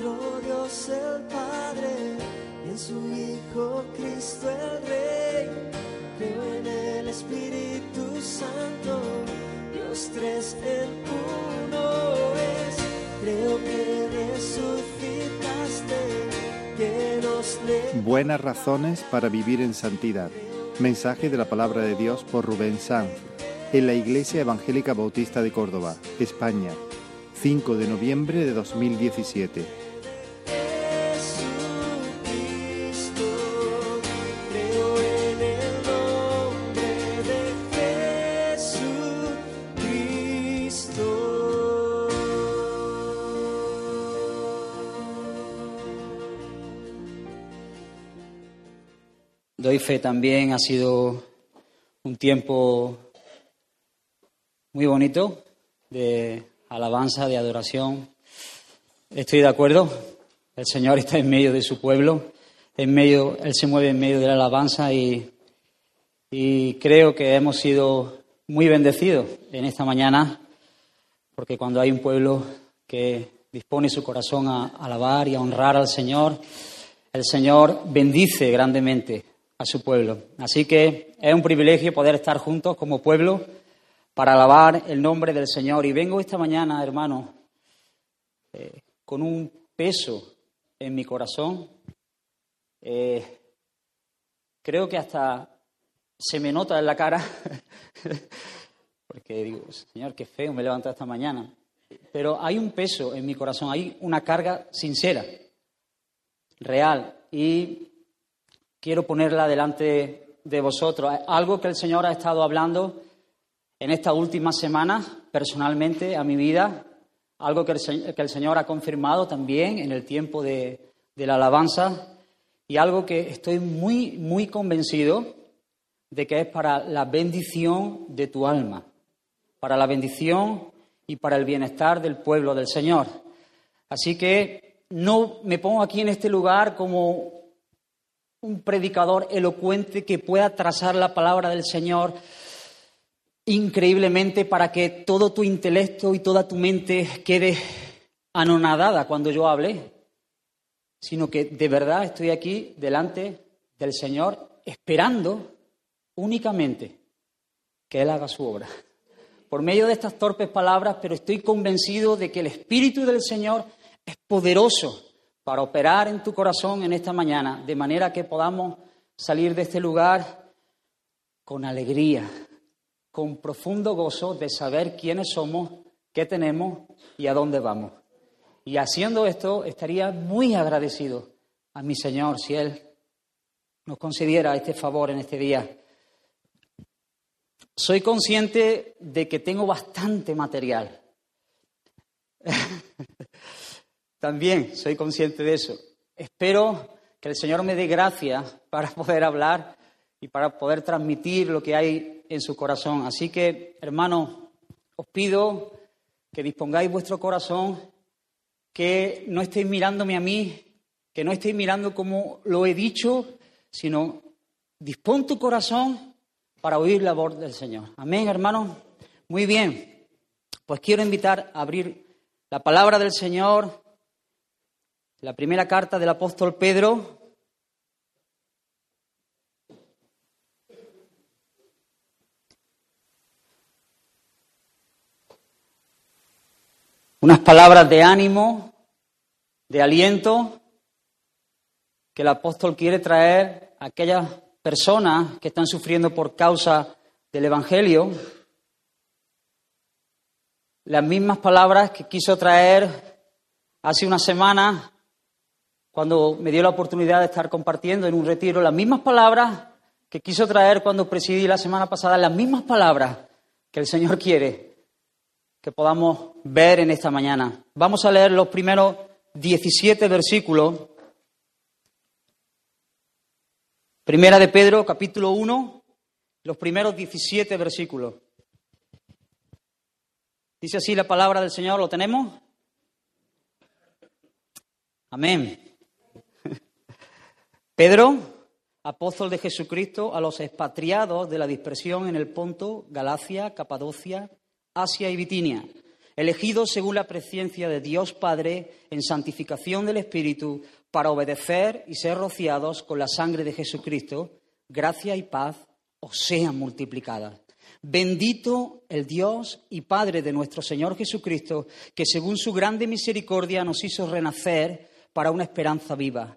nuestro Dios el Padre en su Hijo Cristo el Rey. Creo en el Espíritu Santo, Dios tres en uno es. Creo que resucitaste, que nos Buenas razones para vivir en santidad. Mensaje de la palabra de Dios por Rubén Sanz en la Iglesia Evangélica Bautista de Córdoba, España, 5 de noviembre de 2017. Doy fe también, ha sido un tiempo muy bonito de alabanza, de adoración. Estoy de acuerdo, el Señor está en medio de su pueblo, en medio, Él se mueve en medio de la alabanza y, y creo que hemos sido muy bendecidos en esta mañana, porque cuando hay un pueblo que dispone su corazón a alabar y a honrar al Señor, el Señor bendice grandemente a su pueblo. Así que es un privilegio poder estar juntos como pueblo para alabar el nombre del Señor. Y vengo esta mañana, hermano, eh, con un peso en mi corazón. Eh, creo que hasta se me nota en la cara, porque digo, Señor, qué feo me levanto esta mañana. Pero hay un peso en mi corazón, hay una carga sincera, real, y quiero ponerla delante de vosotros. Algo que el Señor ha estado hablando en estas últimas semanas, personalmente, a mi vida, algo que el, Señor ha confirmado también en el tiempo de la alabanza, y algo que estoy muy, muy convencido de que es para la bendición de tu alma, para la bendición y para el bienestar del pueblo del Señor. Así que no me pongo aquí en este lugar como un predicador elocuente que pueda trazar la palabra del Señor increíblemente para que todo tu intelecto y toda tu mente quede anonadada cuando yo hable, sino que de verdad estoy aquí delante del Señor esperando únicamente que Él haga su obra. Por medio de estas torpes palabras, pero estoy convencido de que el Espíritu del Señor es poderoso para operar en tu corazón en esta mañana, de manera que podamos salir de este lugar con alegría, con profundo gozo de saber quiénes somos, qué tenemos y a dónde vamos. Y haciendo esto, estaría muy agradecido a mi Señor si Él nos concediera este favor en este día. Soy consciente de que tengo bastante material. También soy consciente de eso. Espero que el Señor me dé gracia para poder hablar y para poder transmitir lo que hay en su corazón. Así que, hermanos, os pido que dispongáis vuestro corazón, que no estéis mirándome a mí, que no estéis mirando como lo he dicho, sino dispón tu corazón para oír la voz del Señor. Amén, hermanos. Muy bien. Pues quiero invitar a abrir la palabra del Señor, la primera carta del apóstol Pedro, unas palabras de ánimo, de aliento, que el apóstol quiere traer a aquellas personas que están sufriendo por causa del Evangelio. Las mismas palabras que quiso traer hace una semana cuando me dio la oportunidad de estar compartiendo en un retiro, las mismas palabras que quiso traer cuando presidí la semana pasada, las mismas palabras que el Señor quiere que podamos ver en esta mañana. Vamos a leer los primeros 17 versículos. Primera de Pedro, capítulo 1, los primeros 17 versículos. Dice así la palabra del Señor, ¿lo tenemos? Amén. Pedro, apóstol de Jesucristo, a los expatriados de la dispersión en el Ponto, Galacia, Capadocia, Asia y Bitinia, elegidos según la presencia de Dios Padre en santificación del Espíritu, para obedecer y ser rociados con la sangre de Jesucristo, gracia y paz os sean multiplicadas. Bendito el Dios y Padre de nuestro Señor Jesucristo, que según su grande misericordia nos hizo renacer para una esperanza viva,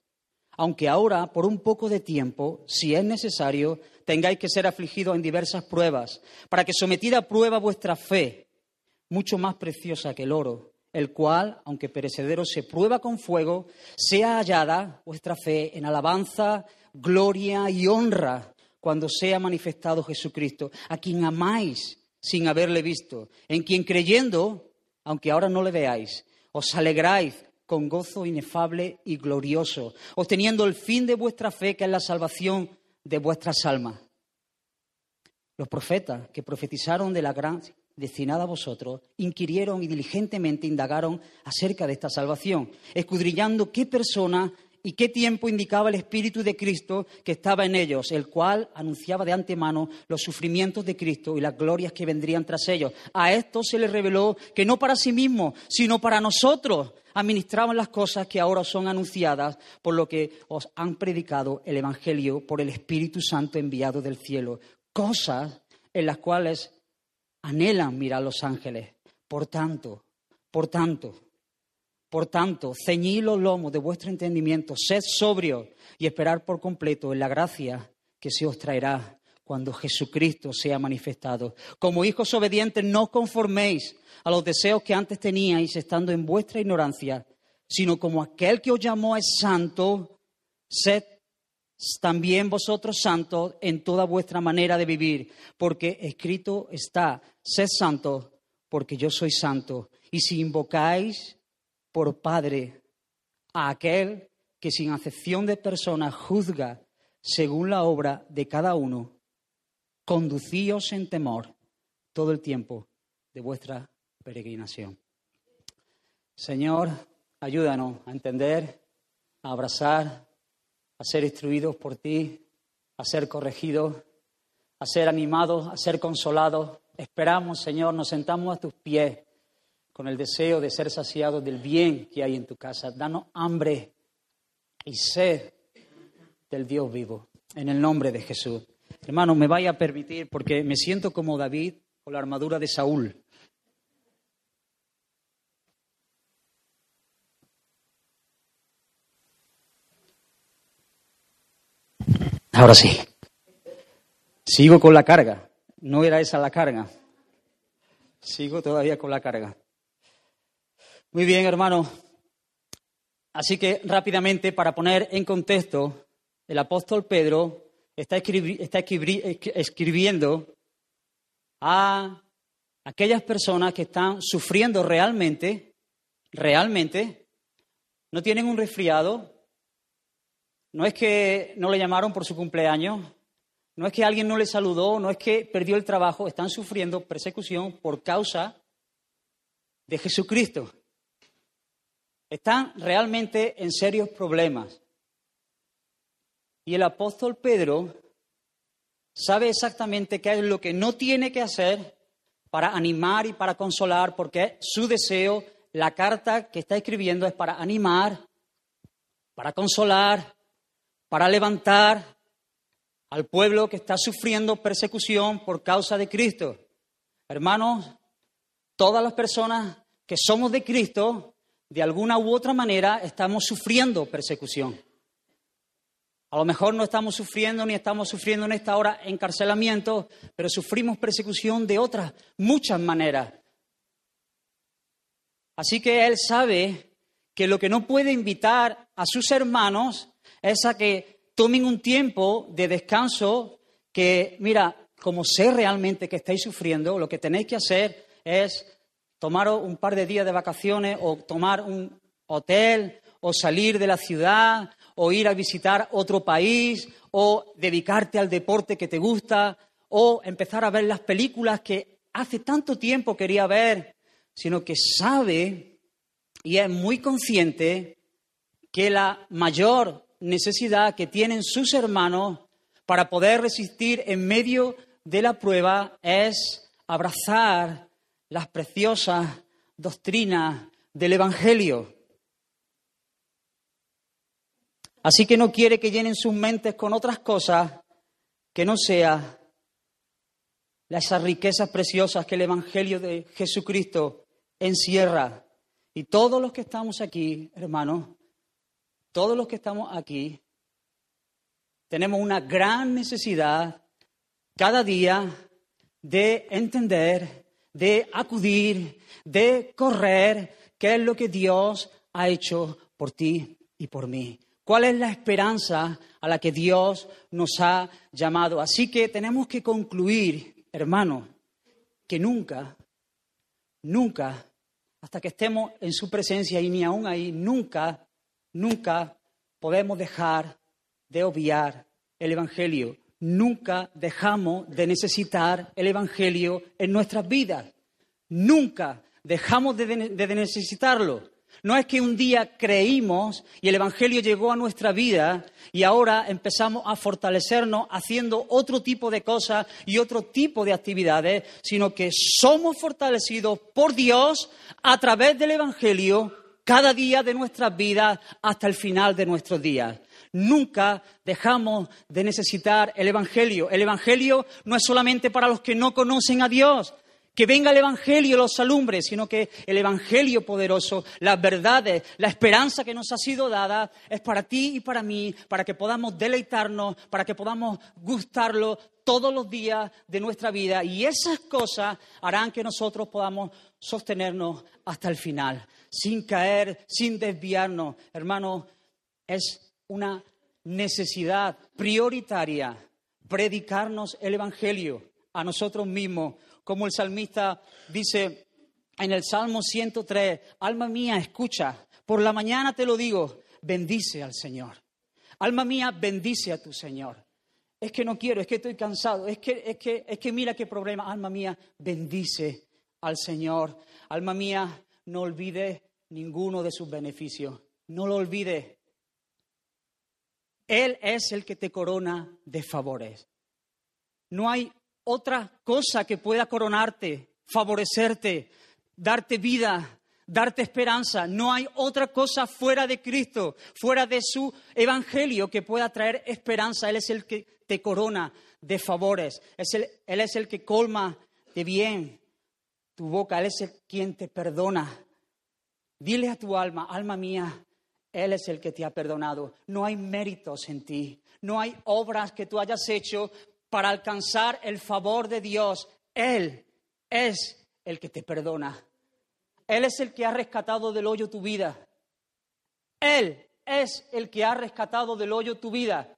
aunque ahora, por un poco de tiempo, si es necesario, tengáis que ser afligidos en diversas pruebas, para que sometida a prueba vuestra fe, mucho más preciosa que el oro, el cual, aunque perecedero se prueba con fuego, sea hallada vuestra fe en alabanza, gloria y honra cuando sea manifestado Jesucristo, a quien amáis sin haberle visto, en quien creyendo, aunque ahora no le veáis, os alegráis con gozo inefable y glorioso, obteniendo el fin de vuestra fe, que es la salvación de vuestras almas. Los profetas que profetizaron de la gran destinada a vosotros, inquirieron y diligentemente indagaron acerca de esta salvación, escudriñando qué persona y qué tiempo indicaba el Espíritu de Cristo que estaba en ellos, el cual anunciaba de antemano los sufrimientos de Cristo y las glorias que vendrían tras ellos. A esto se les reveló que no para sí mismos, sino para nosotros administraban las cosas que ahora son anunciadas por lo que os han predicado el Evangelio por el Espíritu Santo enviado del cielo. Cosas en las cuales anhelan mirar los ángeles. Por tanto, por tanto, por tanto, ceñid los lomos de vuestro entendimiento, sed sobrio y esperar por completo en la gracia que se os traerá cuando Jesucristo sea manifestado. Como hijos obedientes, no conforméis a los deseos que antes teníais estando en vuestra ignorancia, sino como aquel que os llamó es santo, sed también vosotros santos en toda vuestra manera de vivir, porque escrito está, sed santos, porque yo soy santo. Y si invocáis por Padre a aquel que sin acepción de persona juzga según la obra de cada uno, conducíos en temor todo el tiempo de vuestra peregrinación. Señor, ayúdanos a entender, a abrazar, a ser instruidos por ti, a ser corregidos, a ser animados, a ser consolados. Esperamos, Señor, nos sentamos a tus pies con el deseo de ser saciados del bien que hay en tu casa. Danos hambre y sed del Dios vivo. En el nombre de Jesús. Hermano, me vaya a permitir, porque me siento como David con la armadura de Saúl. Ahora sí. Sigo con la carga. No era esa la carga. Sigo todavía con la carga. Muy bien, hermano. Así que rápidamente, para poner en contexto, el apóstol Pedro está, escribiendo a aquellas personas que están sufriendo realmente, realmente, no tienen un resfriado, no es que no le llamaron por su cumpleaños, no es que alguien no le saludó, no es que perdió el trabajo, están sufriendo persecución por causa de Jesucristo. Están realmente en serios problemas. Y el apóstol Pedro sabe exactamente qué es lo que no tiene que hacer para animar y para consolar, porque su deseo, la carta que está escribiendo es para animar, para consolar, para levantar al pueblo que está sufriendo persecución por causa de Cristo. Hermanos, todas las personas que somos de Cristo, de alguna u otra manera, estamos sufriendo persecución. A lo mejor no estamos sufriendo ni estamos sufriendo en esta hora encarcelamiento, pero sufrimos persecución de otras muchas maneras. Así que él sabe que lo que no puede invitar a sus hermanos es a que tomen un tiempo de descanso que, mira, como sé realmente que estáis sufriendo, lo que tenéis que hacer es tomar un par de días de vacaciones o tomar un hotel o salir de la ciudad o ir a visitar otro país, o dedicarte al deporte que te gusta, o empezar a ver las películas que hace tanto tiempo quería ver, sino que sabe y es muy consciente que la mayor necesidad que tienen sus hermanos para poder resistir en medio de la prueba es abrazar las preciosas doctrinas del Evangelio. Así que no quiere que llenen sus mentes con otras cosas que no sea esas riquezas preciosas que el Evangelio de Jesucristo encierra. Y todos los que estamos aquí, hermanos, todos los que estamos aquí, tenemos una gran necesidad cada día de entender, de acudir, de correr, qué es lo que Dios ha hecho por ti y por mí. ¿Cuál es la esperanza a la que Dios nos ha llamado? Así que tenemos que concluir, hermano, que nunca, nunca, hasta que estemos en su presencia y ni aún ahí, nunca, nunca podemos dejar de obviar el Evangelio. Nunca dejamos de necesitar el Evangelio en nuestras vidas. Nunca dejamos de, necesitarlo. No es que un día creímos y el Evangelio llegó a nuestra vida y ahora empezamos a fortalecernos haciendo otro tipo de cosas y otro tipo de actividades, sino que somos fortalecidos por Dios a través del Evangelio cada día de nuestras vidas hasta el final de nuestros días. Nunca dejamos de necesitar el Evangelio. El Evangelio no es solamente para los que no conocen a Dios, que venga el Evangelio y los alumbre, sino que el Evangelio poderoso, las verdades, la esperanza que nos ha sido dada es para ti y para mí, para que podamos deleitarnos, para que podamos gustarlo todos los días de nuestra vida. Y esas cosas harán que nosotros podamos sostenernos hasta el final, sin caer, sin desviarnos. Hermano, es una necesidad prioritaria predicarnos el Evangelio a nosotros mismos como el salmista dice en el Salmo 103, alma mía, escucha, por la mañana te lo digo, bendice al Señor. Alma mía, bendice a tu Señor. Es que no quiero, es que estoy cansado, es que, es que, es que mira qué problema. Alma mía, bendice al Señor. Alma mía, no olvide ninguno de sus beneficios. No lo olvide. Él es el que te corona de favores. No hay otra cosa que pueda coronarte, favorecerte, darte vida, darte esperanza. No hay otra cosa fuera de Cristo, fuera de su evangelio que pueda traer esperanza. Él es el que te corona de favores. él es el que colma de bien tu boca. Él es el quien te perdona. Dile a tu alma, alma mía, Él es el que te ha perdonado. No hay méritos en ti. No hay obras que tú hayas hecho para alcanzar el favor de Dios. Él es el que te perdona. Él es el que ha rescatado del hoyo tu vida. Él es el que ha rescatado del hoyo tu vida.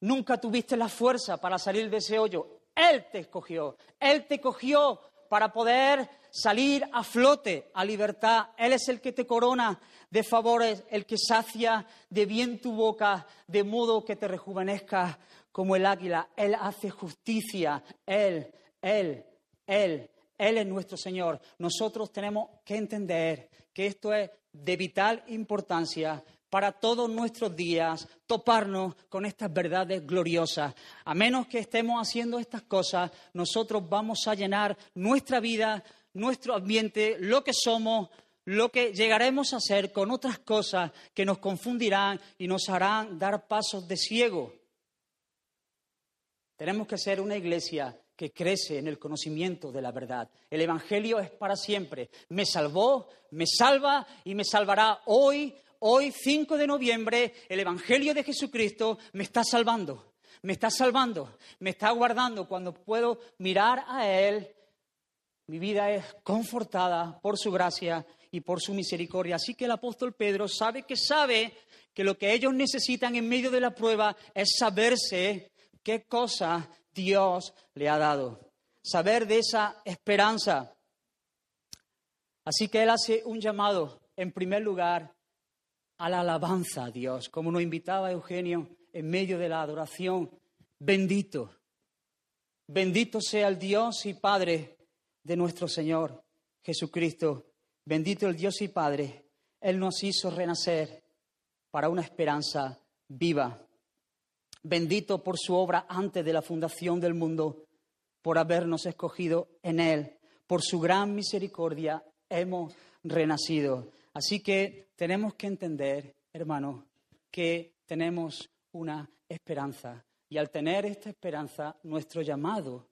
Nunca tuviste la fuerza para salir de ese hoyo. Él te escogió. Él te cogió para poder salir a flote, a libertad. Él es el que te corona de favores, el que sacia de bien tu boca, de modo que te rejuvenezca como el águila. Él hace justicia. Él, Él, Él, Él es nuestro Señor. Nosotros tenemos que entender que esto es de vital importancia para todos nuestros días toparnos con estas verdades gloriosas. A menos que estemos haciendo estas cosas, nosotros vamos a llenar nuestra vida, nuestro ambiente, lo que somos, lo que llegaremos a ser con otras cosas que nos confundirán y nos harán dar pasos de ciego. Tenemos que ser una iglesia que crece en el conocimiento de la verdad. El Evangelio es para siempre. Me salvó, me salva y me salvará hoy, hoy 5 de noviembre. El Evangelio de Jesucristo me está salvando, me está salvando, me está guardando. Cuando puedo mirar a Él, mi vida es confortada por su gracia y por su misericordia. Así que el apóstol Pedro sabe que sabe que lo que ellos necesitan en medio de la prueba es saberse qué cosa Dios le ha dado. Saber de esa esperanza. Así que Él hace un llamado, en primer lugar, a la alabanza a Dios, como nos invitaba Eugenio en medio de la adoración. Bendito, bendito sea el Dios y Padre de nuestro Señor Jesucristo. Bendito el Dios y Padre. Él nos hizo renacer para una esperanza viva. Bendito por su obra antes de la fundación del mundo, por habernos escogido en Él. Por su gran misericordia hemos renacido. Así que tenemos que entender, hermanos, que tenemos una esperanza. Y al tener esta esperanza, nuestro llamado,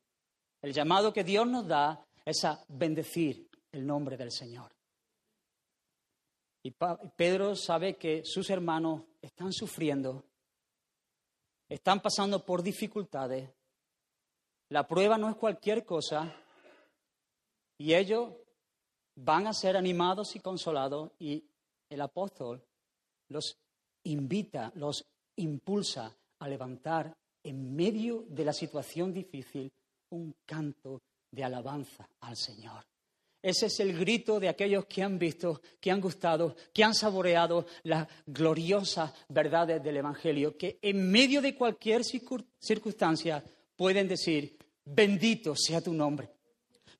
el llamado que Dios nos da es a bendecir el nombre del Señor. Y Pedro sabe que sus hermanos están sufriendo, están pasando por dificultades. La prueba no es cualquier cosa y ellos van a ser animados y consolados y el apóstol los invita, los impulsa a levantar en medio de la situación difícil un canto de alabanza al Señor. Ese es el grito de aquellos que han visto, que han gustado, que han saboreado las gloriosas verdades del Evangelio, que en medio de cualquier circunstancia pueden decir, bendito sea tu nombre,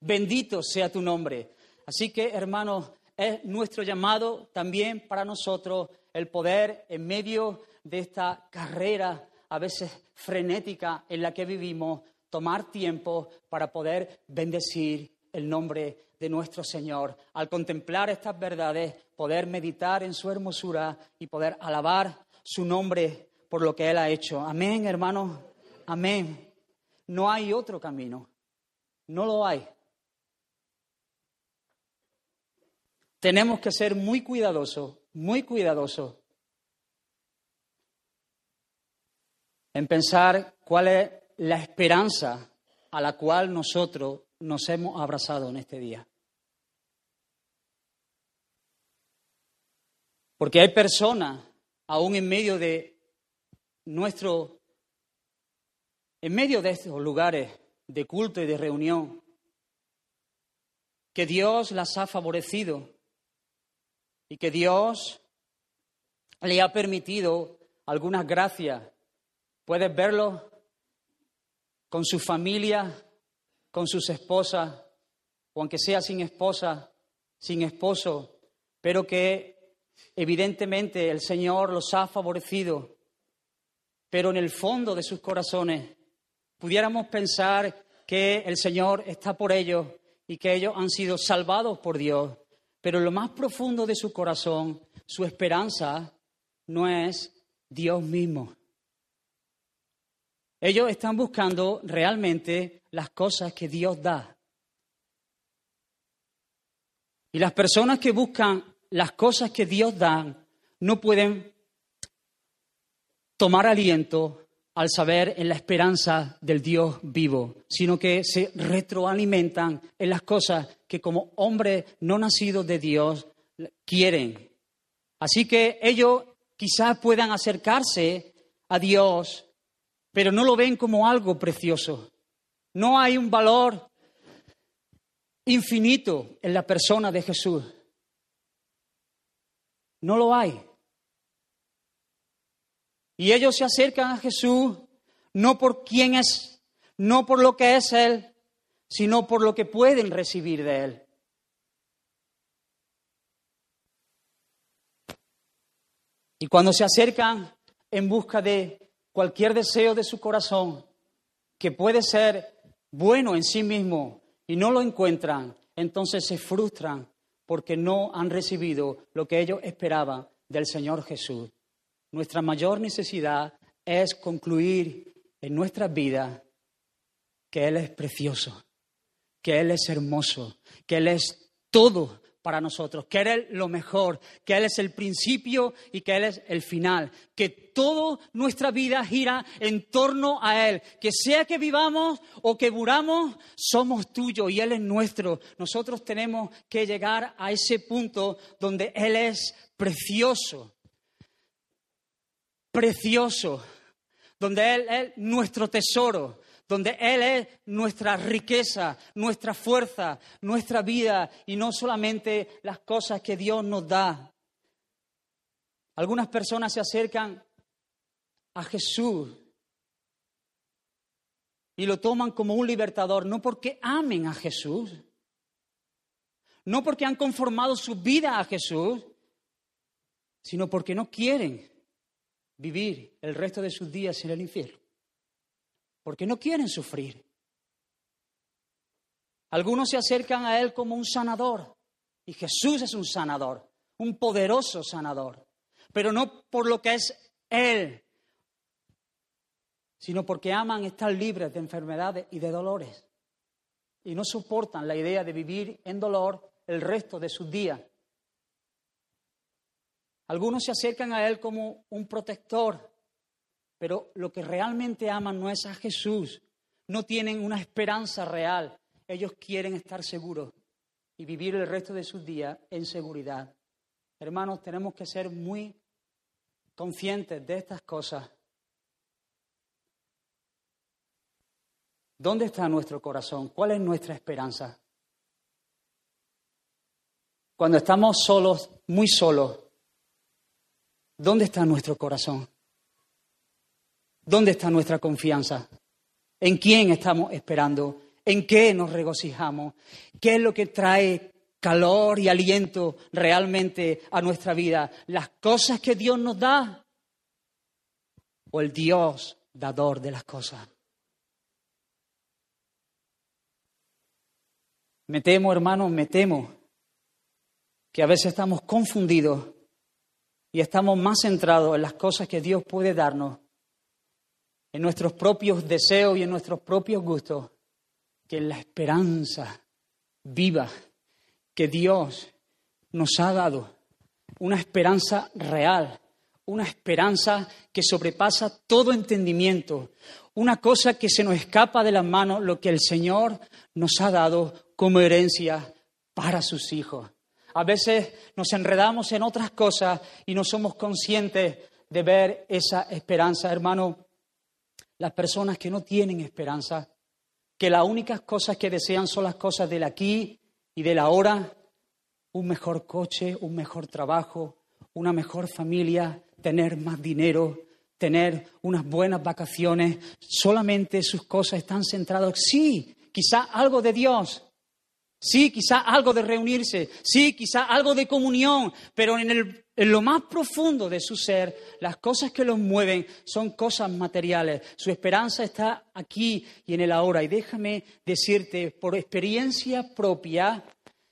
bendito sea tu nombre. Así que, hermanos, es nuestro llamado también para nosotros el poder, en medio de esta carrera a veces frenética en la que vivimos, tomar tiempo para poder bendecir el nombre de nuestro Señor. Al contemplar estas verdades, poder meditar en su hermosura y poder alabar su nombre por lo que Él ha hecho. Amén, hermanos. Amén. No hay otro camino. No lo hay. tenemos que ser muy cuidadosos, muy cuidadosos en pensar cuál es la esperanza a la cual nosotros nos hemos abrazado en este día. Porque hay personas, aún en medio de nuestro, en medio de estos lugares de culto y de reunión, que Dios las ha favorecido y que Dios le ha permitido algunas gracias. Puedes verlo con su familia, con sus esposas, o aunque sea sin esposa, sin esposo, pero que evidentemente el Señor los ha favorecido, pero en el fondo de sus corazones pudiéramos pensar que el Señor está por ellos y que ellos han sido salvados por Dios pero en lo más profundo de su corazón, su esperanza no es Dios mismo. Ellos están buscando realmente las cosas que Dios da. Y las personas que buscan las cosas que Dios da no pueden tomar aliento al saber en la esperanza del Dios vivo, sino que se retroalimentan en las cosas que como hombres no nacidos de Dios quieren. Así que ellos quizás puedan acercarse a Dios, pero no lo ven como algo precioso. No hay un valor infinito en la persona de Jesús. No lo hay. Y ellos se acercan a Jesús no por quién es, no por lo que es Él, sino por lo que pueden recibir de Él. Y cuando se acercan en busca de cualquier deseo de su corazón, que puede ser bueno en sí mismo, y no lo encuentran, entonces se frustran porque no han recibido lo que ellos esperaban del Señor Jesús. Nuestra mayor necesidad es concluir en nuestras vidas que Él es precioso, que Él es hermoso, que Él es todo para nosotros, que Él es lo mejor, que Él es el principio y que Él es el final, que toda nuestra vida gira en torno a Él, que sea que vivamos o que muramos, somos tuyos y Él es nuestro. Nosotros tenemos que llegar a ese punto donde Él es precioso, precioso, donde Él es nuestro tesoro, donde Él es nuestra riqueza, nuestra fuerza, nuestra vida y no solamente las cosas que Dios nos da. Algunas personas se acercan a Jesús y lo toman como un libertador, no porque amen a Jesús, no porque han conformado su vida a Jesús, sino porque no quieren vivir el resto de sus días en el infierno, porque no quieren sufrir. Algunos se acercan a Él como un sanador, y Jesús es un sanador, un poderoso sanador, pero no por lo que es Él, sino porque aman estar libres de enfermedades y de dolores, y no soportan la idea de vivir en dolor el resto de sus días. Algunos se acercan a Él como un protector, pero lo que realmente aman no es a Jesús, no tienen una esperanza real, ellos quieren estar seguros y vivir el resto de sus días en seguridad. Hermanos, tenemos que ser muy conscientes de estas cosas. ¿Dónde está nuestro corazón? ¿Cuál es nuestra esperanza? Cuando estamos solos, muy solos, ¿dónde está nuestro corazón? ¿Dónde está nuestra confianza? ¿En quién estamos esperando? ¿En qué nos regocijamos? ¿Qué es lo que trae calor y aliento realmente a nuestra vida? ¿Las cosas que Dios nos da? ¿O el Dios dador de las cosas? Me temo, hermanos, me temo que a veces estamos confundidos y estamos más centrados en las cosas que Dios puede darnos, en nuestros propios deseos y en nuestros propios gustos, que en la esperanza viva que Dios nos ha dado, una esperanza real, una esperanza que sobrepasa todo entendimiento, una cosa que se nos escapa de las manos, lo que el Señor nos ha dado como herencia para sus hijos. A veces nos enredamos en otras cosas y no somos conscientes de ver esa esperanza. Hermano, las personas que no tienen esperanza, que las únicas cosas que desean son las cosas del aquí y del ahora, un mejor coche, un mejor trabajo, una mejor familia, tener más dinero, tener unas buenas vacaciones, solamente sus cosas están centradas, sí, quizá algo de Dios, Sí, quizá algo de reunirse, sí, quizá algo de comunión, pero en, lo más profundo de su ser, las cosas que los mueven son cosas materiales. Su esperanza está aquí y en el ahora. Y déjame decirte por experiencia propia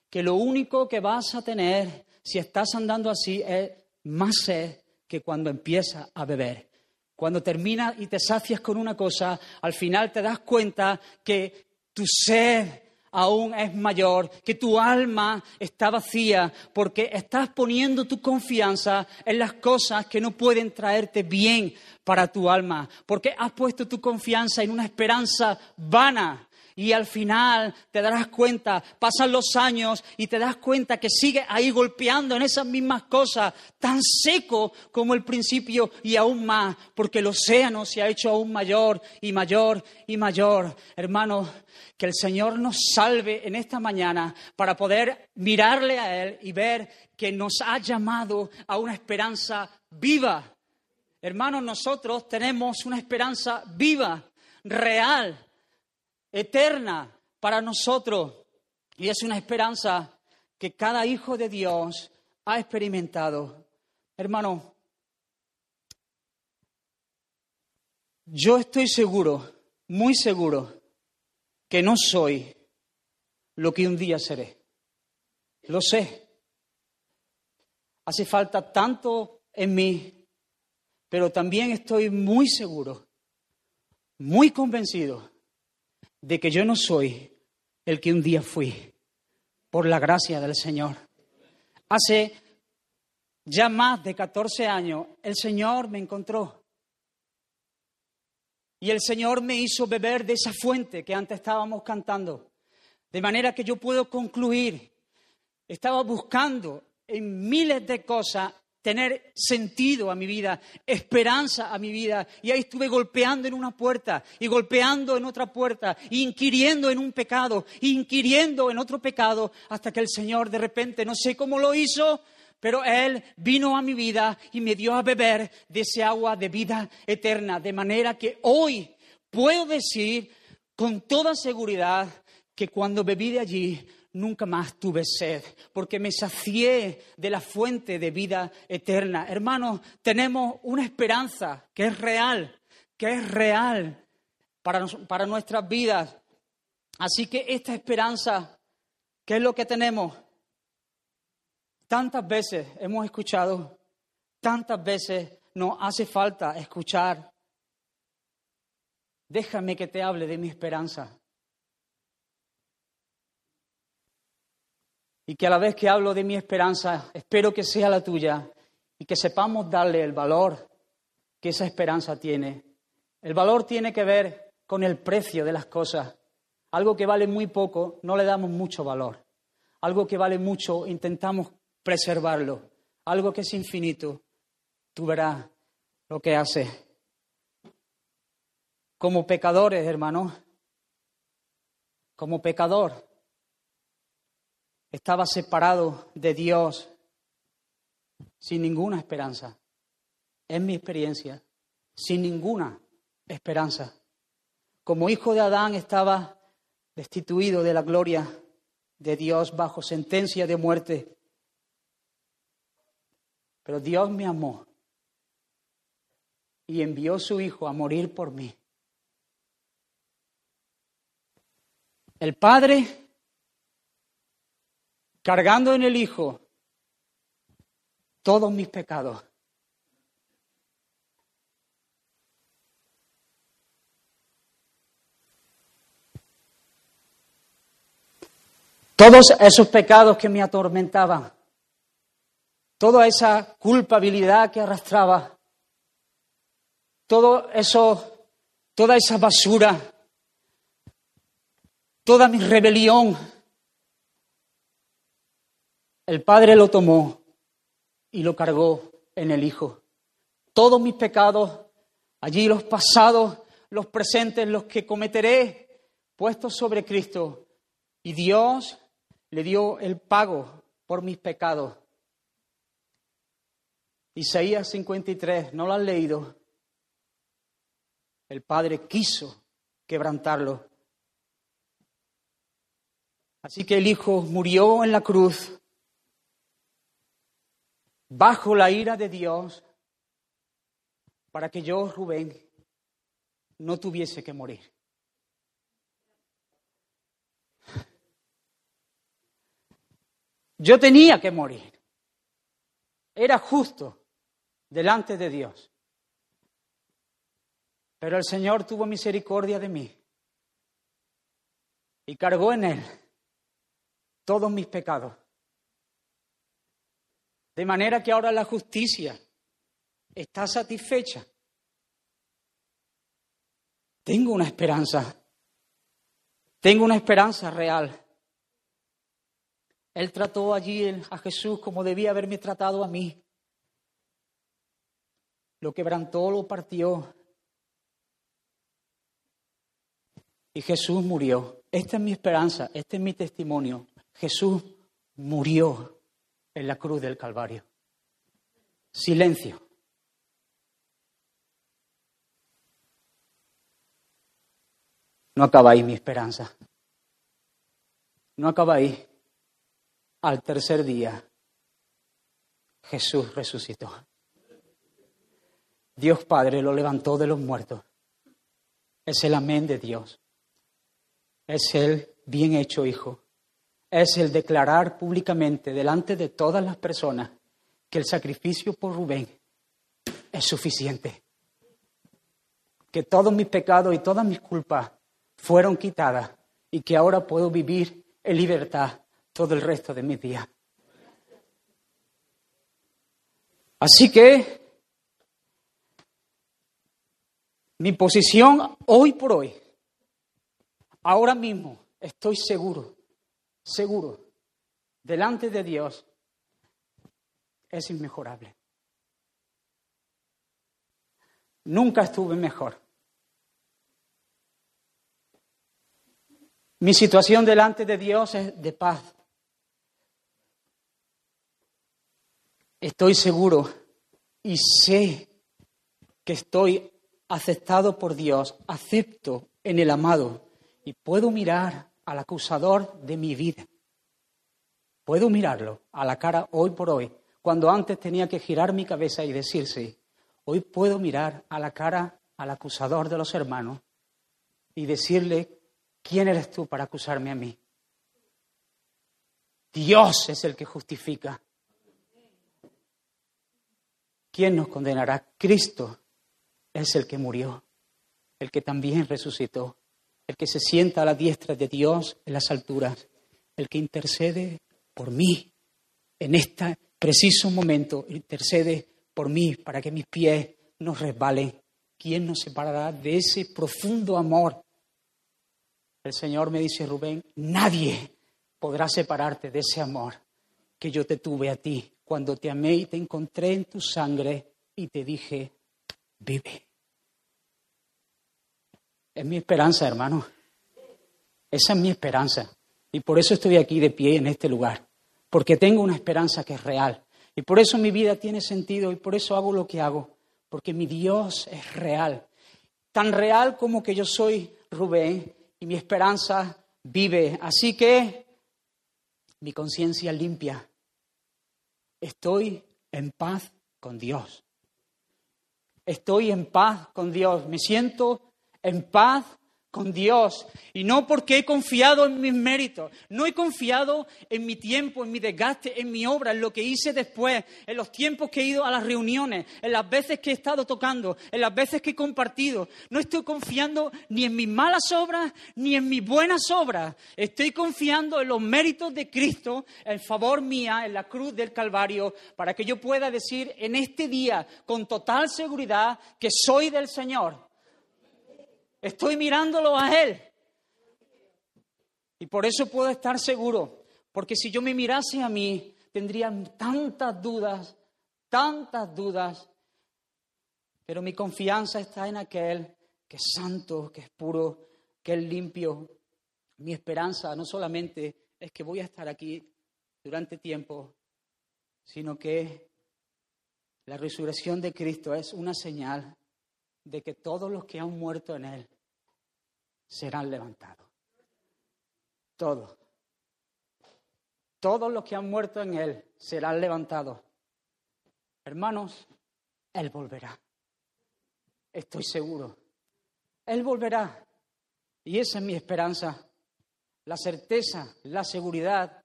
que lo único que vas a tener si estás andando así es más sed que cuando empiezas a beber. Cuando terminas y te sacias con una cosa, al final te das cuenta que tu sed aún es mayor, que tu alma está vacía porque estás poniendo tu confianza en las cosas que no pueden traerte bien para tu alma, porque has puesto tu confianza en una esperanza vana, y al final te darás cuenta, pasan los años y te das cuenta que sigues ahí golpeando en esas mismas cosas, tan seco como el principio y aún más, porque el océano se ha hecho aún mayor y mayor y mayor. Hermanos, que el Señor nos salve en esta mañana para poder mirarle a Él y ver que nos ha llamado a una esperanza viva. Hermanos, nosotros tenemos una esperanza viva, real eterna para nosotros. Y es una esperanza que cada hijo de Dios ha experimentado. Hermano, yo estoy seguro, muy seguro, que no soy lo que un día seré. Lo sé. Hace falta tanto en mí, pero también estoy muy seguro, muy convencido de que yo no soy el que un día fui, por la gracia del Señor. Hace ya más de 14 años el Señor me encontró. Y el Señor me hizo beber de esa fuente que antes estábamos cantando. De manera que yo puedo concluir, estaba buscando en miles de cosas tener sentido a mi vida, esperanza a mi vida. Y ahí estuve golpeando en una puerta y golpeando en otra puerta, inquiriendo en un pecado, inquiriendo en otro pecado, hasta que el Señor de repente, no sé cómo lo hizo, pero Él vino a mi vida y me dio a beber de ese agua de vida eterna, de manera que hoy puedo decir con toda seguridad que cuando bebí de allí nunca más tuve sed, porque me sacié de la fuente de vida eterna. Hermanos, tenemos una esperanza que es real, que es real para, para nuestras vidas. Así que esta esperanza, ¿qué es lo que tenemos? Tantas veces hemos escuchado, tantas veces nos hace falta escuchar. Déjame que te hable de mi esperanza. Y que a la vez que hablo de mi esperanza, espero que sea la tuya y que sepamos darle el valor que esa esperanza tiene. El valor tiene que ver con el precio de las cosas. Algo que vale muy poco, no le damos mucho valor. Algo que vale mucho, intentamos preservarlo. Algo que es infinito, tú verás lo que hace. Como pecadores, hermanos, como pecador, estaba separado de Dios sin ninguna esperanza. Es mi experiencia, sin ninguna esperanza. Como hijo de Adán estaba destituido de la gloria de Dios bajo sentencia de muerte. Pero Dios me amó y envió su Hijo a morir por mí. El Padre, cargando en el Hijo todos mis pecados. Todos esos pecados que me atormentaban, toda esa culpabilidad que arrastraba, todo eso, toda esa basura, toda mi rebelión, el Padre lo tomó y lo cargó en el Hijo. Todos mis pecados, allí los pasados, los presentes, los que cometeré, puestos sobre Cristo. Y Dios le dio el pago por mis pecados. Isaías 53, ¿no lo han leído? El Padre quiso quebrantarlo. Así que el Hijo murió en la cruz bajo la ira de Dios para que yo, Rubén, no tuviese que morir. Yo tenía que morir. Era justo delante de Dios. Pero el Señor tuvo misericordia de mí y cargó en él todos mis pecados. De manera que ahora la justicia está satisfecha. Tengo una esperanza. Tengo una esperanza real. Él trató allí a Jesús como debía haberme tratado a mí. Lo quebrantó, lo partió. Y Jesús murió. Esta es mi esperanza, este es mi testimonio. Jesús murió en la cruz del Calvario. Silencio. No acaba ahí mi esperanza. No acaba ahí. Al tercer día, Jesús resucitó. Dios Padre lo levantó de los muertos. Es el amén de Dios. Es el bien hecho Hijo. Es el declarar públicamente delante de todas las personas que el sacrificio por Rubén es suficiente. Que todos mis pecados y todas mis culpas fueron quitadas y que ahora puedo vivir en libertad todo el resto de mi vida. Así que mi posición hoy por hoy, ahora mismo, estoy seguro, seguro, delante de Dios, es inmejorable. Nunca estuve mejor. Mi situación delante de Dios es de paz. estoy seguro y sé que estoy aceptado por Dios, acepto en el amado y puedo mirar al acusador de mi vida. Puedo mirarlo a la cara hoy por hoy, cuando antes tenía que girar mi cabeza y decirse, hoy puedo mirar a la cara al acusador de los hermanos y decirle, ¿quién eres tú para acusarme a mí? Dios es el que justifica. ¿Quién nos condenará? Cristo es el que murió, el que también resucitó, el que se sienta a la diestra de Dios en las alturas, el que intercede por mí en este preciso momento, intercede por mí para que mis pies no resbalen. ¿Quién nos separará de ese profundo amor? El Señor me dice, Rubén, nadie podrá separarte de ese amor que yo te tuve a ti cuando te amé y te encontré en tu sangre y te dije, vive. Es mi esperanza, hermano. Esa es mi esperanza. Y por eso estoy aquí de pie en este lugar. Porque tengo una esperanza que es real. Y por eso mi vida tiene sentido y por eso hago lo que hago. Porque mi Dios es real. Tan real como que yo soy Rubén y mi esperanza vive. Así que mi conciencia limpia. Estoy en paz con Dios. Estoy en paz con Dios. Me siento en paz con Dios y no porque he confiado en mis méritos, no he confiado en mi tiempo, en mi desgaste, en mi obra, en lo que hice después, en los tiempos que he ido a las reuniones, en las veces que he estado tocando, en las veces que he compartido. No estoy confiando ni en mis malas obras ni en mis buenas obras. Estoy confiando en los méritos de Cristo en favor mía en la cruz del Calvario para que yo pueda decir en este día con total seguridad que soy del Señor Estoy mirándolo a Él. Y por eso puedo estar seguro, porque si yo me mirase a mí, tendría tantas dudas, tantas dudas, pero mi confianza está en aquel que es santo, que es puro, que es limpio. Mi esperanza no solamente es que voy a estar aquí durante tiempo, sino que la resurrección de Cristo es una señal de que todos los que han muerto en Él serán levantados. Todos. Todos los que han muerto en Él serán levantados. Hermanos, Él volverá. Estoy seguro. Él volverá. Y esa es mi esperanza. La certeza, la seguridad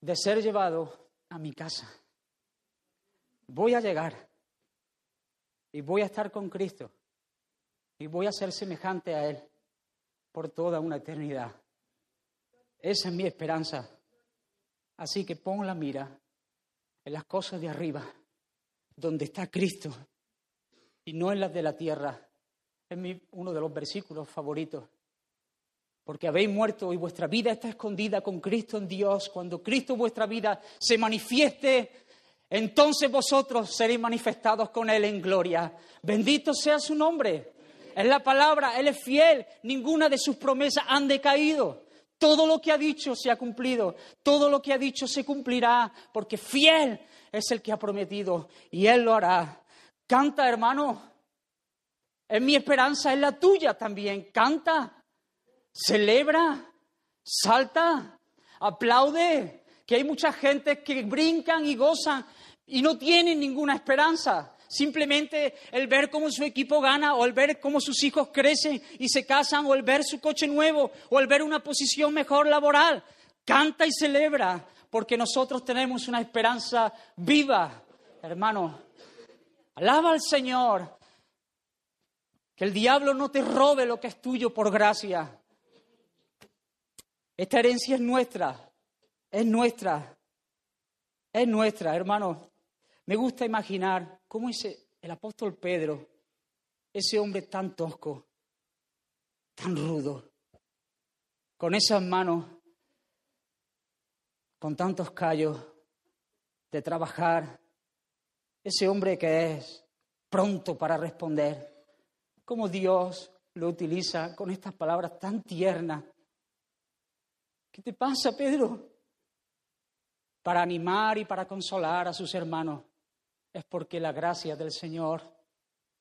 de ser llevado a mi casa. Voy a llegar y voy a estar con Cristo y voy a ser semejante a Él por toda una eternidad. Esa es mi esperanza. Así que pon la mira en las cosas de arriba, donde está Cristo, y no en las de la tierra. Es mi, uno de los versículos favoritos. Porque habéis muerto y vuestra vida está escondida con Cristo en Dios. Cuando Cristo vuestra vida se manifieste, entonces vosotros seréis manifestados con Él en gloria. Bendito sea su nombre. Es la palabra, Él es fiel, ninguna de sus promesas han decaído. Todo lo que ha dicho se ha cumplido, todo lo que ha dicho se cumplirá, porque fiel es el que ha prometido y Él lo hará. Canta, hermano, es mi esperanza, es la tuya también. Canta, celebra, salta, aplaude, que hay mucha gente que brincan y gozan y no tienen ninguna esperanza. Simplemente el ver cómo su equipo gana o el ver cómo sus hijos crecen y se casan o el ver su coche nuevo o el ver una posición mejor laboral. Canta y celebra porque nosotros tenemos una esperanza viva, hermano. Alaba al Señor. Que el diablo no te robe lo que es tuyo por gracia. Esta herencia es nuestra, es nuestra, es nuestra, hermano. Me gusta imaginar cómo ese, el apóstol Pedro, ese hombre tan tosco, tan rudo, con esas manos, con tantos callos, de trabajar, ese hombre que es pronto para responder, cómo Dios lo utiliza con estas palabras tan tiernas. ¿Qué te pasa, Pedro? para animar y para consolar a sus hermanos, es porque la gracia del Señor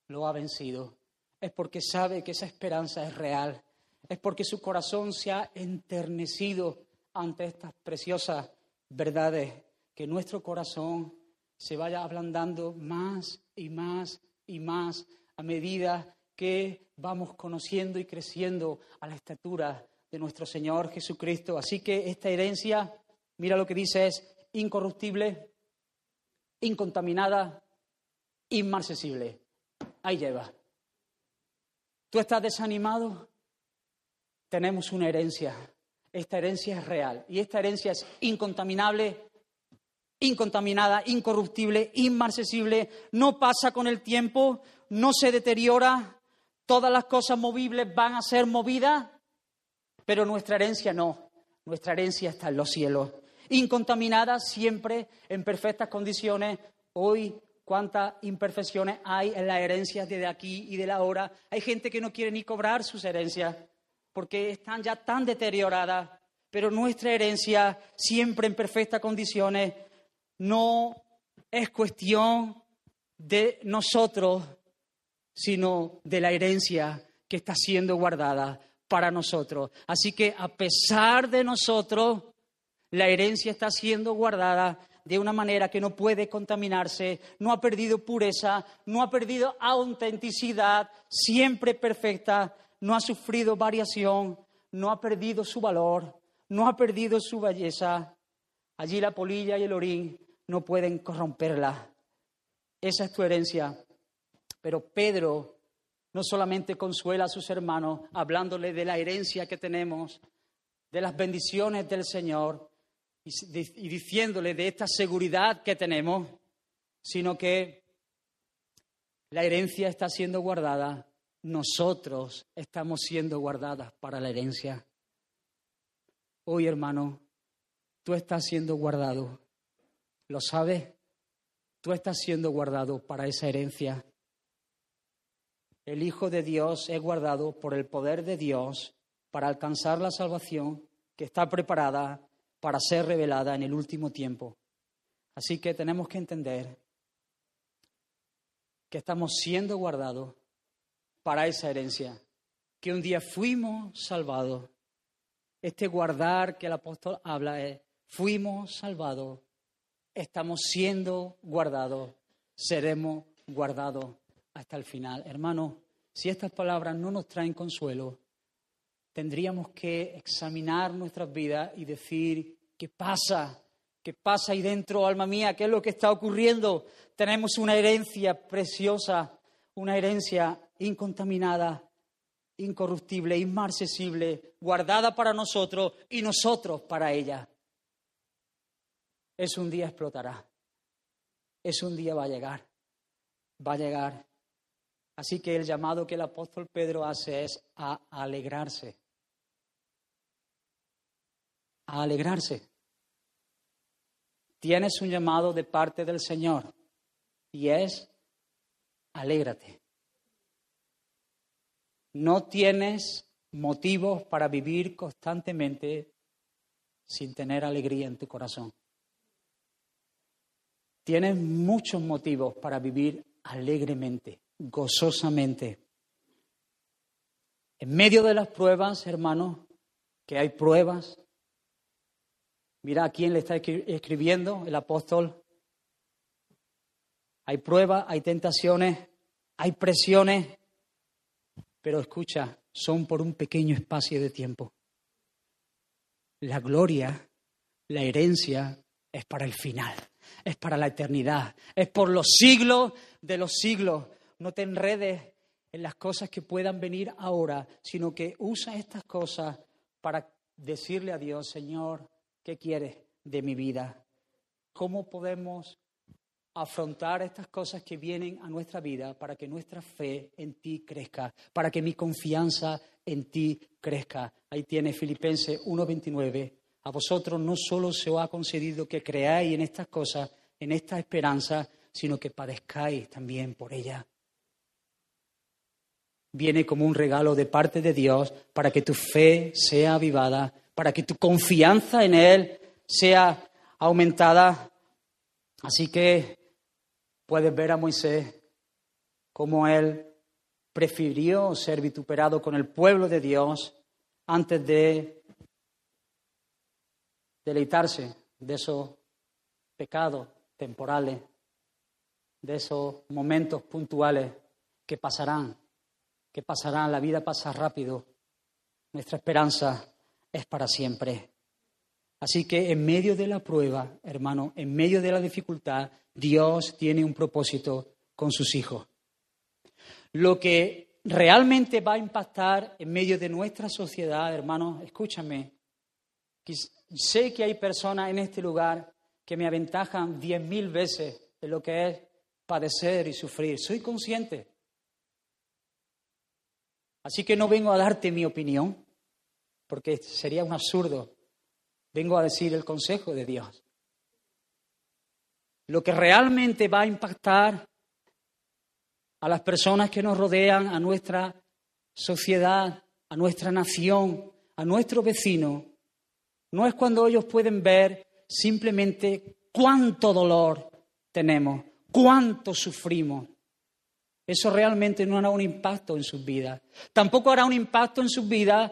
lo ha vencido. Es porque sabe que esa esperanza es real. Es porque su corazón se ha enternecido ante estas preciosas verdades. Que nuestro corazón se vaya ablandando más y más y más a medida que vamos conociendo y creciendo a la estatura de nuestro Señor Jesucristo. Así que esta herencia, mira lo que dice, es incorruptible, incontaminada, inmarcesible. Ahí lleva. ¿Tú estás desanimado? Tenemos una herencia. Esta herencia es real y esta herencia es incontaminable, incontaminada, incorruptible, inmarcesible, no pasa con el tiempo, no se deteriora, todas las cosas movibles van a ser movidas, pero nuestra herencia no, nuestra herencia está en los cielos, incontaminada siempre, en perfectas condiciones. Hoy, cuántas imperfecciones hay en las herencias de aquí y de la hora. Hay gente que no quiere ni cobrar sus herencias porque están ya tan deterioradas, pero nuestra herencia siempre en perfectas condiciones no es cuestión de nosotros, sino de la herencia que está siendo guardada para nosotros. Así que a pesar de nosotros, la herencia está siendo guardada de una manera que no puede contaminarse, no ha perdido pureza, no ha perdido autenticidad, siempre perfecta, no ha sufrido variación, no ha perdido su valor, no ha perdido su belleza. Allí la polilla y el orín no pueden corromperla. Esa es tu herencia. Pero Pedro no solamente consuela a sus hermanos hablándole de la herencia que tenemos, de las bendiciones del Señor y, diciéndole de esta seguridad que tenemos, sino que la herencia está siendo guardada, nosotros estamos siendo guardadas para la herencia. Hoy, hermano, tú estás siendo guardado ¿Lo sabes? Tú estás siendo guardado para esa herencia. El Hijo de Dios es guardado por el poder de Dios para alcanzar la salvación que está preparada para ser revelada en el último tiempo. Así que tenemos que entender que estamos siendo guardados para esa herencia, que un día fuimos salvados. Este guardar que el apóstol habla es, fuimos salvados estamos siendo guardados, seremos guardados hasta el final. Hermano, si estas palabras no nos traen consuelo, tendríamos que examinar nuestras vidas y decir, ¿qué pasa? ¿Qué pasa ahí dentro, alma mía? ¿Qué es lo que está ocurriendo? Tenemos una herencia preciosa, una herencia incontaminada, incorruptible, inmarcesible, guardada para nosotros y nosotros para ella es un día explotará. Es un día va a llegar. Va a llegar. Así que el llamado que el apóstol Pedro hace es a alegrarse. A alegrarse. Tienes un llamado de parte del Señor y es alégrate. No tienes motivos para vivir constantemente sin tener alegría en tu corazón. Tienes muchos motivos para vivir alegremente, gozosamente. En medio de las pruebas, hermanos, que hay pruebas, mira a quién le está escribiendo el apóstol. Hay pruebas, hay tentaciones, hay presiones, pero escucha, son por un pequeño espacio de tiempo. La gloria, la herencia es para el final es para la eternidad, es por los siglos de los siglos. No te enredes en las cosas que puedan venir ahora, sino que usa estas cosas para decirle a Dios, Señor, ¿qué quieres de mi vida? ¿Cómo podemos afrontar estas cosas que vienen a nuestra vida para que nuestra fe en ti crezca, para que mi confianza en ti crezca? Ahí tiene Filipenses 1.29 a vosotros no solo se os ha concedido que creáis en estas cosas, en esta esperanza, sino que padezcáis también por ella. Viene como un regalo de parte de Dios para que tu fe sea avivada, para que tu confianza en Él sea aumentada. Así que puedes ver a Moisés como él prefirió ser vituperado con el pueblo de Dios antes de deleitarse de esos pecados temporales, de esos momentos puntuales que pasarán, que pasarán, la vida pasa rápido, nuestra esperanza es para siempre. Así que en medio de la prueba, hermano, en medio de la dificultad, Dios tiene un propósito con sus hijos. Lo que realmente va a impactar en medio de nuestra sociedad, hermano, escúchame, sé que hay personas en este lugar que me aventajan diez mil veces de lo que es padecer y sufrir. Soy consciente. Así que no vengo a darte mi opinión, porque sería un absurdo. Vengo a decir el consejo de Dios. Lo que realmente va a impactar a las personas que nos rodean, a nuestra sociedad, a nuestra nación, a nuestro vecino, no es cuando ellos pueden ver simplemente cuánto dolor tenemos, cuánto sufrimos. Eso realmente no hará un impacto en sus vidas. Tampoco hará un impacto en sus vidas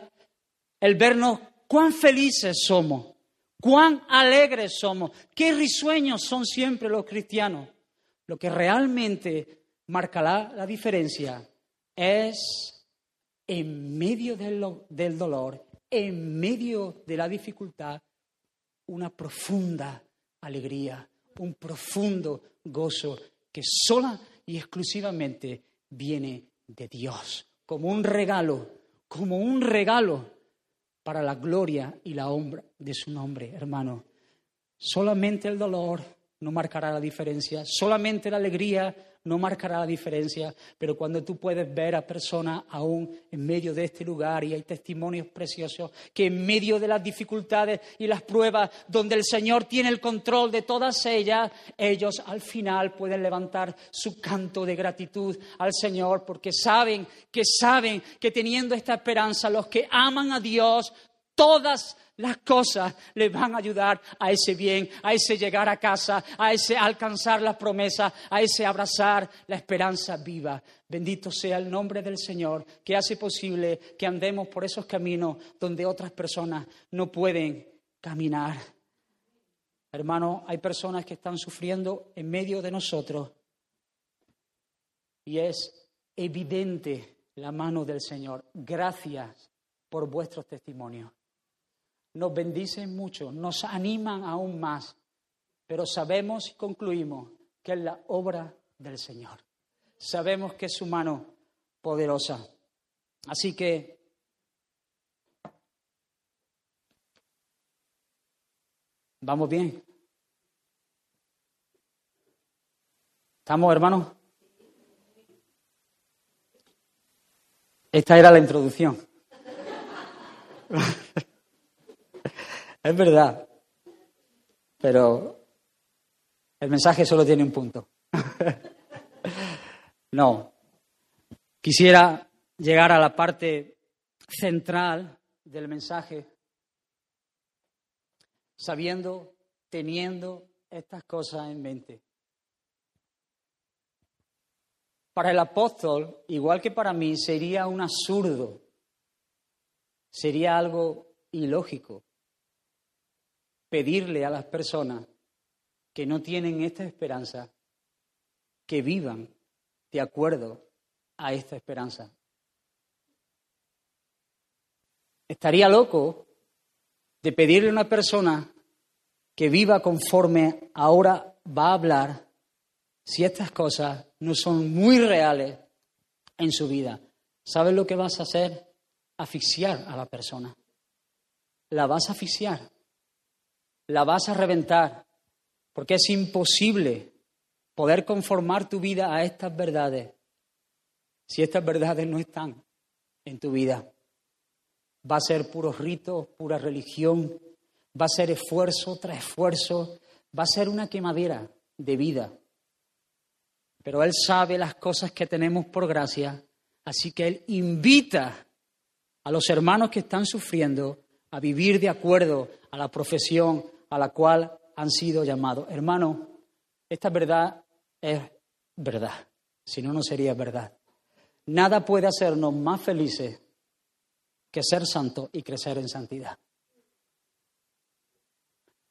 el vernos cuán felices somos, cuán alegres somos, qué risueños son siempre los cristianos. Lo que realmente marcará la diferencia es en medio del, dolor, en medio de la dificultad, una profunda alegría, un profundo gozo que sola y exclusivamente viene de Dios, como un regalo, como un regalo para la gloria y la honra de su nombre, hermano. Solamente el dolor no marcará la diferencia, solamente la alegría no marcará la diferencia, pero cuando tú puedes ver a personas aún en medio de este lugar y hay testimonios preciosos que en medio de las dificultades y las pruebas donde el Señor tiene el control de todas ellas, ellos al final pueden levantar su canto de gratitud al Señor porque saben que saben que teniendo esta esperanza los que aman a Dios todas las cosas le van a ayudar a ese bien, a ese llegar a casa, a ese alcanzar las promesas, a ese abrazar la esperanza viva. Bendito sea el nombre del Señor que hace posible que andemos por esos caminos donde otras personas no pueden caminar. Hermano, hay personas que están sufriendo en medio de nosotros y es evidente la mano del Señor. Gracias por vuestros testimonios nos bendicen mucho, nos animan aún más, pero sabemos y concluimos que es la obra del Señor. Sabemos que es su mano poderosa. Así que ¿Vamos bien? ¿Estamos, hermanos? Esta era la introducción. Es verdad. Pero el mensaje solo tiene un punto. no. Quisiera llegar a la parte central del mensaje sabiendo, teniendo estas cosas en mente. Para el apóstol, igual que para mí, sería un absurdo, sería algo ilógico pedirle a las personas que no tienen esta esperanza que vivan de acuerdo a esta esperanza. Estaría loco de pedirle a una persona que viva conforme ahora va a hablar si estas cosas no son muy reales en su vida. ¿Sabes lo que vas a hacer? Asfixiar a la persona. La vas a asfixiar la vas a reventar, porque es imposible poder conformar tu vida a estas verdades si estas verdades no están en tu vida. Va a ser puro rito, pura religión, va a ser esfuerzo tras esfuerzo, va a ser una quemadera de vida. Pero Él sabe las cosas que tenemos por gracia, así que Él invita a los hermanos que están sufriendo a vivir de acuerdo a la profesión a la cual han sido llamados. Hermano, esta verdad es verdad, si no, no sería verdad. Nada puede hacernos más felices que ser santos y crecer en santidad.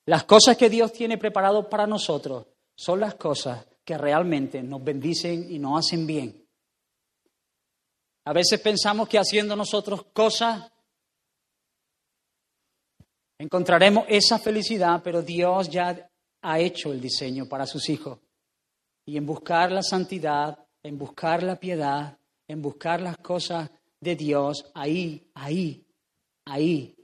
Las cosas que Dios tiene preparado para nosotros son las cosas que realmente nos bendicen y nos hacen bien. A veces pensamos que haciendo nosotros cosas encontraremos esa felicidad, pero Dios ya ha hecho el diseño para sus hijos. Y en buscar la santidad, en buscar la piedad, en buscar las cosas de Dios, ahí, ahí, ahí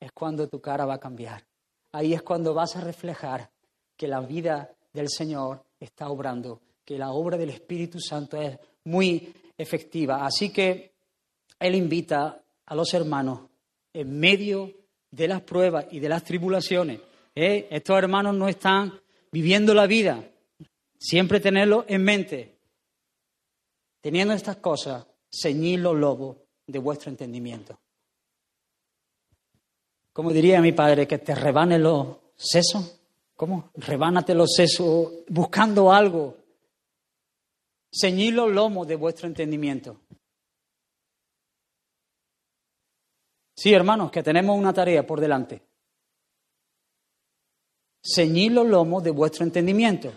es cuando tu cara va a cambiar. Ahí es cuando vas a reflejar que la vida del Señor está obrando, que la obra del Espíritu Santo es muy efectiva. Así que Él invita a los hermanos en medio de las pruebas y de las tribulaciones. ¿eh? Estos hermanos no están viviendo la vida. Siempre tenerlo en mente. Teniendo estas cosas, ceñid los lobos de vuestro entendimiento. Como diría mi padre, que te rebane los sesos. ¿Cómo? Rebánate los sesos buscando algo. Ceñid los lomos de vuestro entendimiento. Sí, hermanos, que tenemos una tarea por delante. Ceñid los lomos de vuestro entendimiento.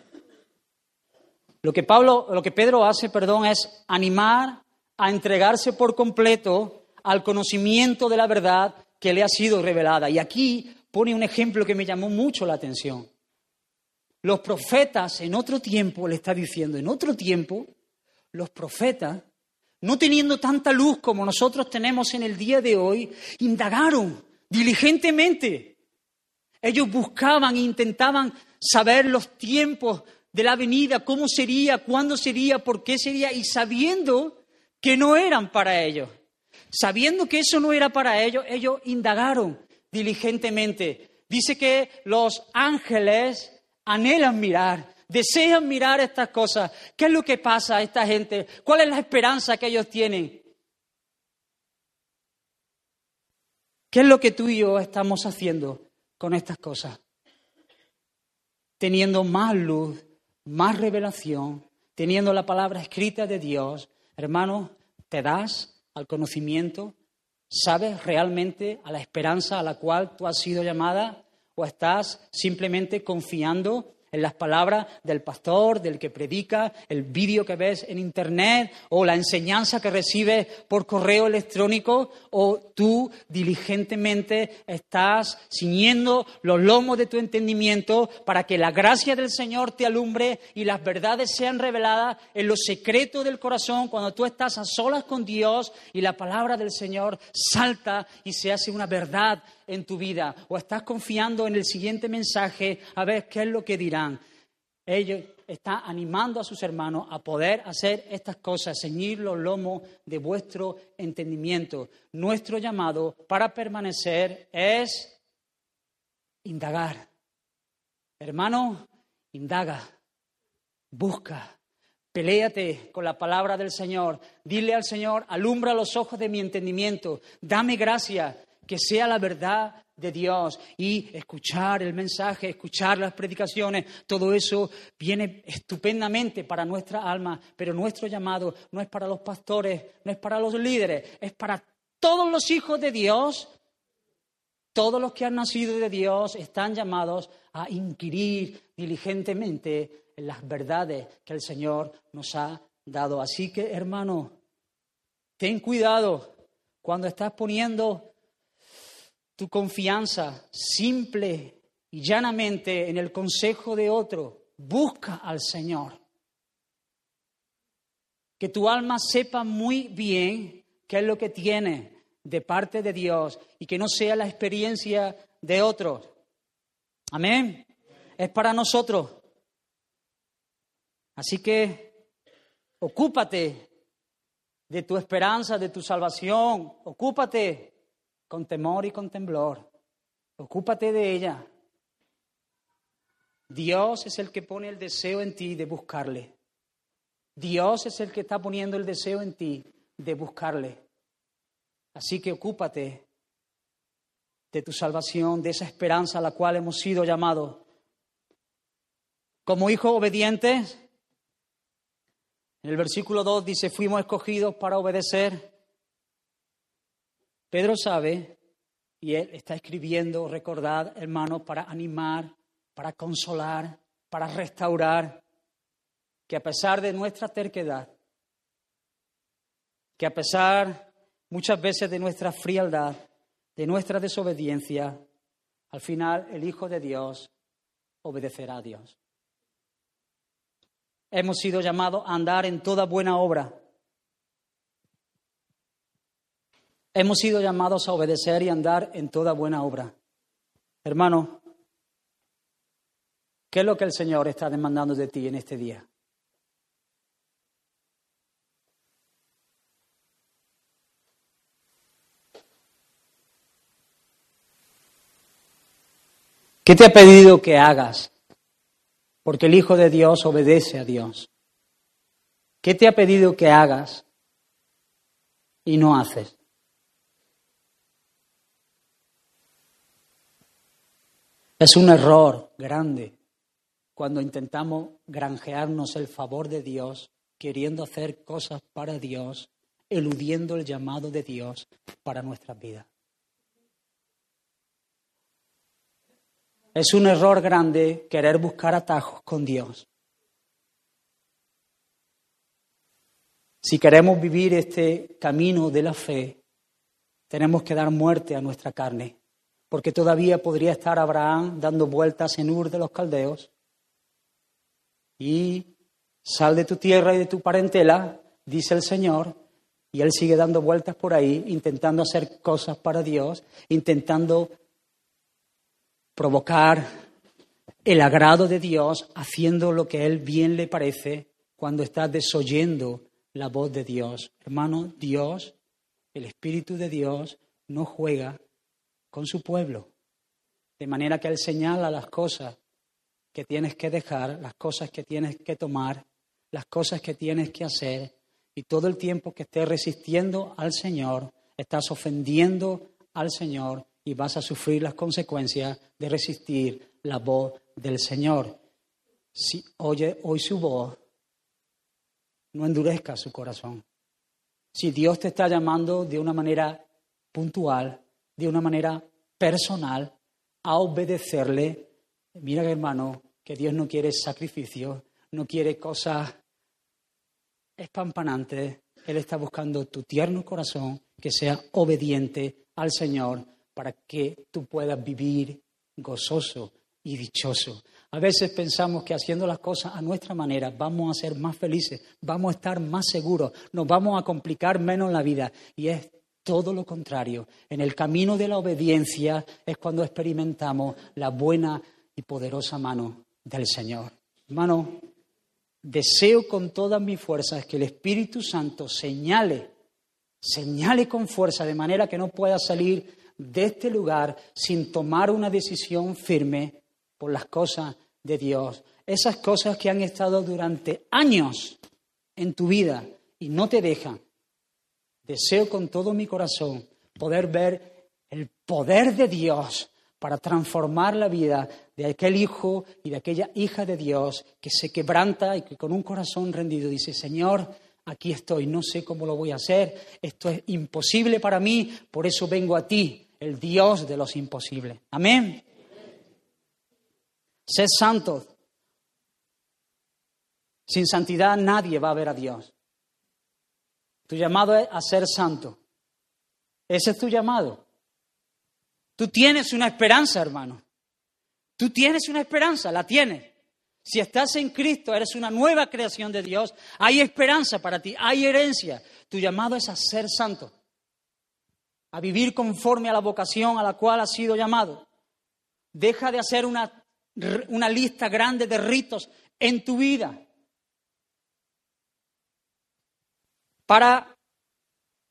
Lo que Pablo, lo que Pedro hace, perdón, es animar a entregarse por completo al conocimiento de la verdad que le ha sido revelada. Y aquí pone un ejemplo que me llamó mucho la atención. Los profetas en otro tiempo, le está diciendo, en otro tiempo, los profetas, no teniendo tanta luz como nosotros tenemos en el día de hoy, indagaron diligentemente. Ellos buscaban e intentaban saber los tiempos de la venida, cómo sería, cuándo sería, por qué sería, y sabiendo que no eran para ellos. Sabiendo que eso no era para ellos, ellos indagaron diligentemente. Dice que los ángeles anhelan mirar, desean mirar estas cosas. ¿Qué es lo que pasa a esta gente? ¿Cuál es la esperanza que ellos tienen? ¿Qué es lo que tú y yo estamos haciendo con estas cosas? Teniendo más luz, más revelación, teniendo la palabra escrita de Dios, Hermano, ¿te das al conocimiento? ¿Sabes realmente a la esperanza a la cual tú has sido llamada? ¿O estás simplemente confiando en las palabras del pastor, del que predica, el vídeo que ves en internet o la enseñanza que recibes por correo electrónico o tú diligentemente estás ciñendo los lomos de tu entendimiento para que la gracia del Señor te alumbre y las verdades sean reveladas en lo secreto del corazón cuando tú estás a solas con Dios y la palabra del Señor salta y se hace una verdad en tu vida o estás confiando en el siguiente mensaje a ver qué es lo que dirán. Ellos están animando a sus hermanos a poder hacer estas cosas, ceñir los lomos de vuestro entendimiento. Nuestro llamado para permanecer es indagar. Hermano, indaga, busca, Peléate con la palabra del Señor. Dile al Señor, alumbra los ojos de mi entendimiento. Dame gracia que sea la verdad de Dios y escuchar el mensaje, escuchar las predicaciones, todo eso viene estupendamente para nuestra alma, pero nuestro llamado no es para los pastores, no es para los líderes, es para todos los hijos de Dios. Todos los que han nacido de Dios están llamados a inquirir diligentemente en las verdades que el Señor nos ha dado. Así que, hermano, ten cuidado cuando estás poniendo tu confianza simple y llanamente en el consejo de otro, busca al Señor. Que tu alma sepa muy bien qué es lo que tiene de parte de Dios y que no sea la experiencia de otros. Amén. Es para nosotros. Así que ocúpate de tu esperanza, de tu salvación. Ocúpate con temor y con temblor. Ocúpate de ella. Dios es el que pone el deseo en ti de buscarle. Dios es el que está poniendo el deseo en ti de buscarle. Así que ocúpate de tu salvación, de esa esperanza a la cual hemos sido llamados Como hijos obedientes, en el versículo 2 dice, fuimos escogidos para obedecer. Pedro sabe, y él está escribiendo, recordad, hermanos, para animar, para consolar, para restaurar, que a pesar de nuestra terquedad, que a pesar muchas veces de nuestra frialdad, de nuestra desobediencia, al final el Hijo de Dios obedecerá a Dios. Hemos sido llamados a andar en toda buena obra. Hemos sido llamados a obedecer y andar en toda buena obra. Hermano, ¿qué es lo que el Señor está demandando de ti en este día? ¿Qué te ha pedido que hagas? Porque el Hijo de Dios obedece a Dios. ¿Qué te ha pedido que hagas y no haces? Es un error grande cuando intentamos granjearnos el favor de Dios, queriendo hacer cosas para Dios, eludiendo el llamado de Dios para nuestras vidas. Es un error grande querer buscar atajos con Dios. Si queremos vivir este camino de la fe, tenemos que dar muerte a nuestra carne, porque todavía podría estar Abraham dando vueltas en Ur de los Caldeos y sal de tu tierra y de tu parentela, dice el Señor, y él sigue dando vueltas por ahí, intentando hacer cosas para Dios, intentando provocar el agrado de Dios haciendo lo que a Él bien le parece cuando está desoyendo la voz de Dios. Hermano, Dios, el Espíritu de Dios, no juega con su pueblo. De manera que Él señala las cosas que tienes que dejar, las cosas que tienes que tomar, las cosas que tienes que hacer. Y todo el tiempo que estés resistiendo al Señor, estás ofendiendo al Señor y vas a sufrir las consecuencias de resistir la voz del Señor. Si oye hoy su voz, no endurezca su corazón. Si Dios te está llamando de una manera puntual, de una manera personal, a obedecerle, mira hermano, que Dios no quiere sacrificio, no quiere cosas espampanantes. Él está buscando tu tierno corazón que sea obediente al Señor para que tú puedas vivir gozoso y dichoso. A veces pensamos que haciendo las cosas a nuestra manera vamos a ser más felices, vamos a estar más seguros, nos vamos a complicar menos la vida y es todo lo contrario. En el camino de la obediencia es cuando experimentamos la buena y poderosa mano del Señor. Hermano, deseo con todas mis fuerzas que el Espíritu Santo señale, señale con fuerza de manera que no pueda salir de este lugar sin tomar una decisión firme por las cosas de Dios. Esas cosas que han estado durante años en tu vida y no te dejan. Deseo con todo mi corazón poder ver el poder de Dios para transformar la vida de aquel hijo y de aquella hija de Dios que se quebranta y que con un corazón rendido dice, Señor, aquí estoy, no sé cómo lo voy a hacer, esto es imposible para mí, por eso vengo a ti el Dios de los imposibles. Amén. Sed santos. Sin santidad nadie va a ver a Dios. Tu llamado es a ser santo. Ese es tu llamado. Tú tienes una esperanza, hermano. Tú tienes una esperanza, la tienes. Si estás en Cristo, eres una nueva creación de Dios. Hay esperanza para ti, hay herencia. Tu llamado es a ser santo a vivir conforme a la vocación a la cual has sido llamado. Deja de hacer una, una lista grande de ritos en tu vida para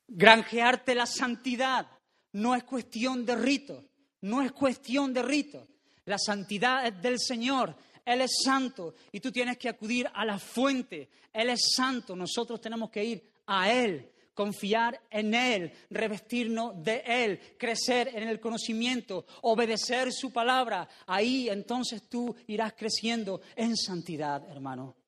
granjearte la santidad. No es cuestión de ritos, no es cuestión de ritos. La santidad es del Señor, Él es santo y tú tienes que acudir a la fuente. Él es santo, nosotros tenemos que ir a Él confiar en Él, revestirnos de Él, crecer en el conocimiento, obedecer su palabra. Ahí entonces tú irás creciendo en santidad, hermano.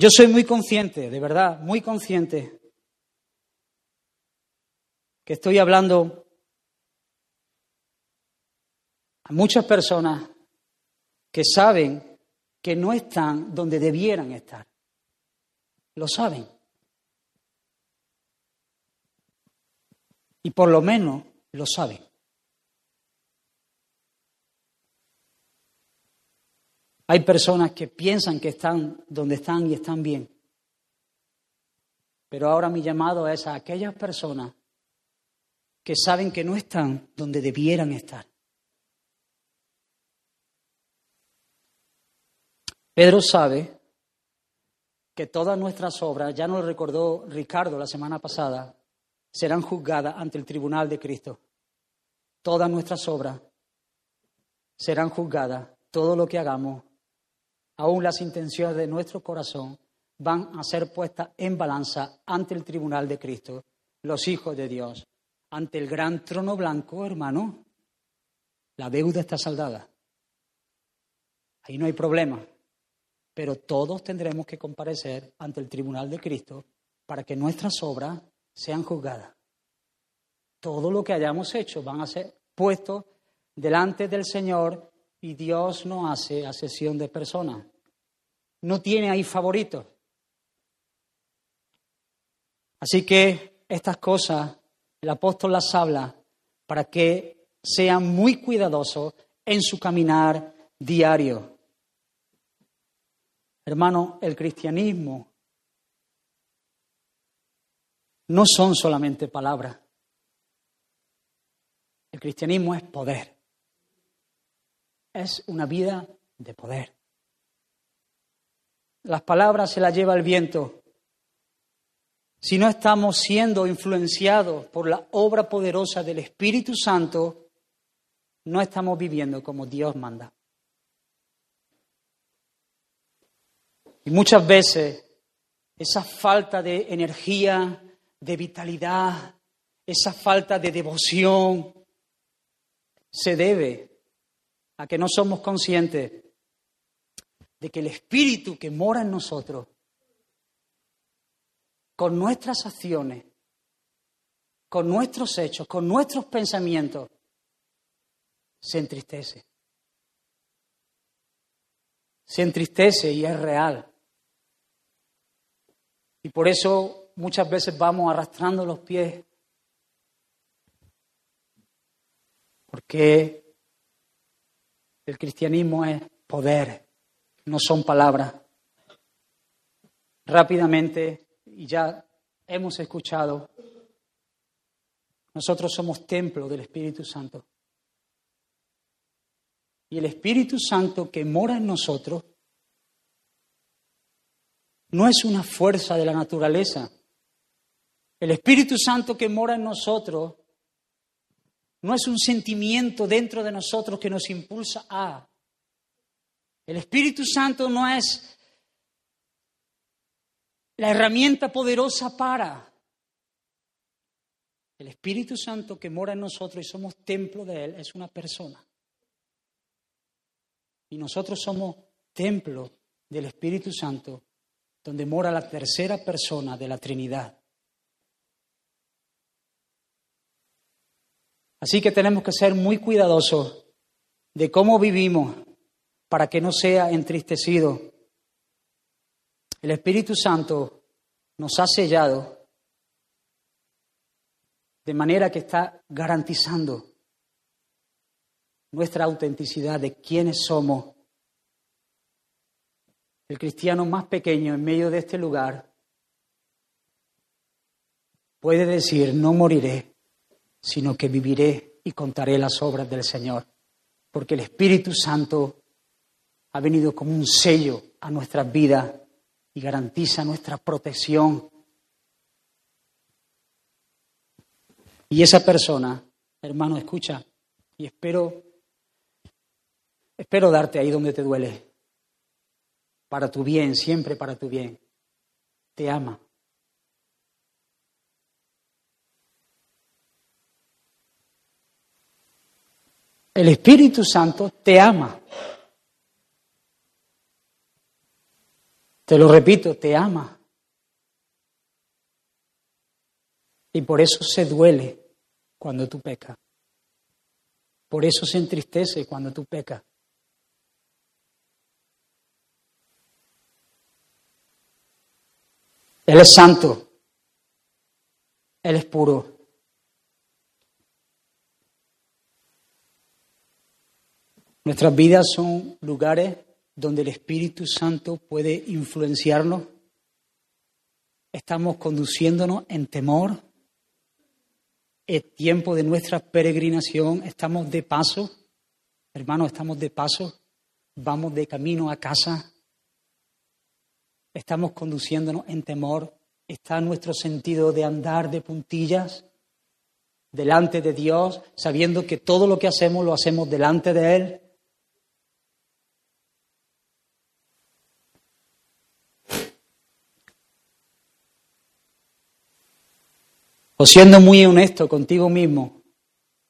Yo soy muy consciente, de verdad, muy consciente, que estoy hablando a muchas personas que saben que no están donde debieran estar. Lo saben. Y por lo menos lo saben. Hay personas que piensan que están donde están y están bien. Pero ahora mi llamado es a aquellas personas que saben que no están donde debieran estar. Pedro sabe que todas nuestras obras, ya nos recordó Ricardo la semana pasada, serán juzgadas ante el tribunal de Cristo. Todas nuestras obras serán juzgadas, todo lo que hagamos aún las intenciones de nuestro corazón van a ser puestas en balanza ante el tribunal de Cristo, los hijos de Dios, ante el gran trono blanco, hermano. La deuda está saldada. Ahí no hay problema. Pero todos tendremos que comparecer ante el tribunal de Cristo para que nuestras obras sean juzgadas. Todo lo que hayamos hecho van a ser puestos delante del Señor y Dios no hace asesión de personas. No tiene ahí favoritos. Así que estas cosas el apóstol las habla para que sean muy cuidadosos en su caminar diario. Hermano, el cristianismo no son solamente palabras. El cristianismo es poder es una vida de poder. Las palabras se las lleva el viento. Si no estamos siendo influenciados por la obra poderosa del Espíritu Santo, no estamos viviendo como Dios manda. Y muchas veces esa falta de energía, de vitalidad, esa falta de devoción, se debe a que no somos conscientes de que el Espíritu que mora en nosotros, con nuestras acciones, con nuestros hechos, con nuestros pensamientos, se entristece. Se entristece y es real. Y por eso muchas veces vamos arrastrando los pies. Porque el cristianismo es poder, no son palabras. Rápidamente, y ya hemos escuchado, nosotros somos templo del Espíritu Santo. Y el Espíritu Santo que mora en nosotros no es una fuerza de la naturaleza. El Espíritu Santo que mora en nosotros no es un sentimiento dentro de nosotros que nos impulsa a. El Espíritu Santo no es la herramienta poderosa para. El Espíritu Santo que mora en nosotros y somos templo de Él es una persona. Y nosotros somos templo del Espíritu Santo, donde mora la tercera persona de la Trinidad. Así que tenemos que ser muy cuidadosos de cómo vivimos para que no sea entristecido. El Espíritu Santo nos ha sellado de manera que está garantizando nuestra autenticidad de quiénes somos. El cristiano más pequeño en medio de este lugar puede decir, no moriré, sino que viviré y contaré las obras del Señor, porque el Espíritu Santo ha venido como un sello a nuestras vidas y garantiza nuestra protección. Y esa persona, hermano, escucha, y espero Espero darte ahí donde te duele. Para tu bien, siempre para tu bien. Te ama. El Espíritu Santo te ama. Te lo repito, te ama. Y por eso se duele cuando tú pecas. Por eso se entristece cuando tú pecas. Él es santo. Él es puro. Nuestras vidas son lugares donde el Espíritu Santo puede influenciarnos. Estamos conduciéndonos en temor. Es tiempo de nuestra peregrinación. Estamos de paso. Hermanos, estamos de paso. Vamos de camino a casa. Estamos conduciéndonos en temor. Está nuestro sentido de andar de puntillas delante de Dios, sabiendo que todo lo que hacemos lo hacemos delante de Él. O siendo muy honesto contigo mismo,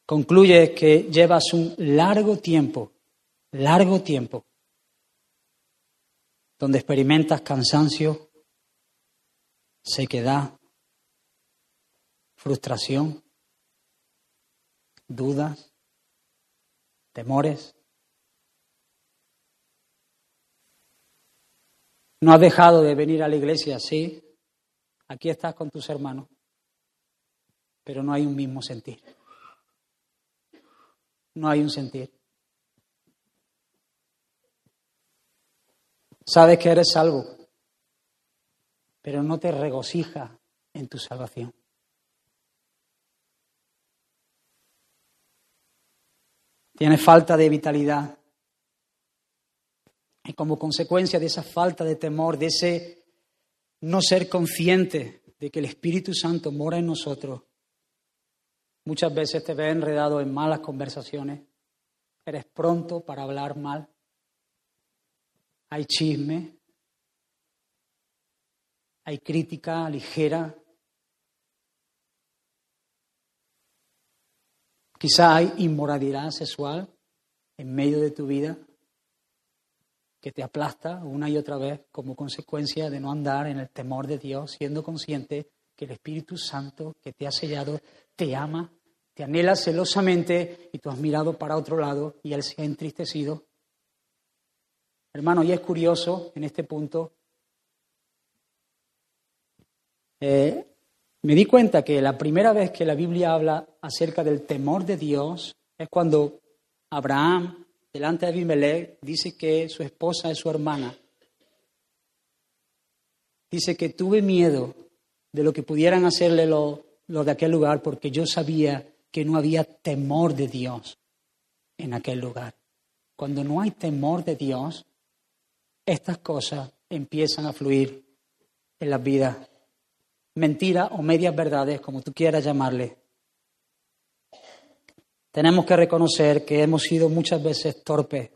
concluyes que llevas un largo tiempo, largo tiempo, donde experimentas cansancio, sequedad, frustración, dudas, temores. No has dejado de venir a la iglesia, sí. Aquí estás con tus hermanos pero no hay un mismo sentir. No hay un sentir. Sabes que eres salvo, pero no te regocija en tu salvación. Tienes falta de vitalidad. Y como consecuencia de esa falta de temor, de ese no ser consciente de que el Espíritu Santo mora en nosotros, Muchas veces te ves enredado en malas conversaciones. Eres pronto para hablar mal. Hay chisme. Hay crítica ligera. Quizá hay inmoralidad sexual en medio de tu vida que te aplasta una y otra vez como consecuencia de no andar en el temor de Dios, siendo consciente que el Espíritu Santo que te ha sellado te ama te anhela celosamente y tú has mirado para otro lado y él se ha entristecido. Hermano, y es curioso en este punto, eh, me di cuenta que la primera vez que la Biblia habla acerca del temor de Dios es cuando Abraham, delante de Abimelech, dice que su esposa es su hermana. Dice que tuve miedo de lo que pudieran hacerle los de aquel lugar porque yo sabía que no había temor de Dios en aquel lugar. Cuando no hay temor de Dios, estas cosas empiezan a fluir en las vidas. Mentiras o medias verdades, como tú quieras llamarle. Tenemos que reconocer que hemos sido muchas veces torpes.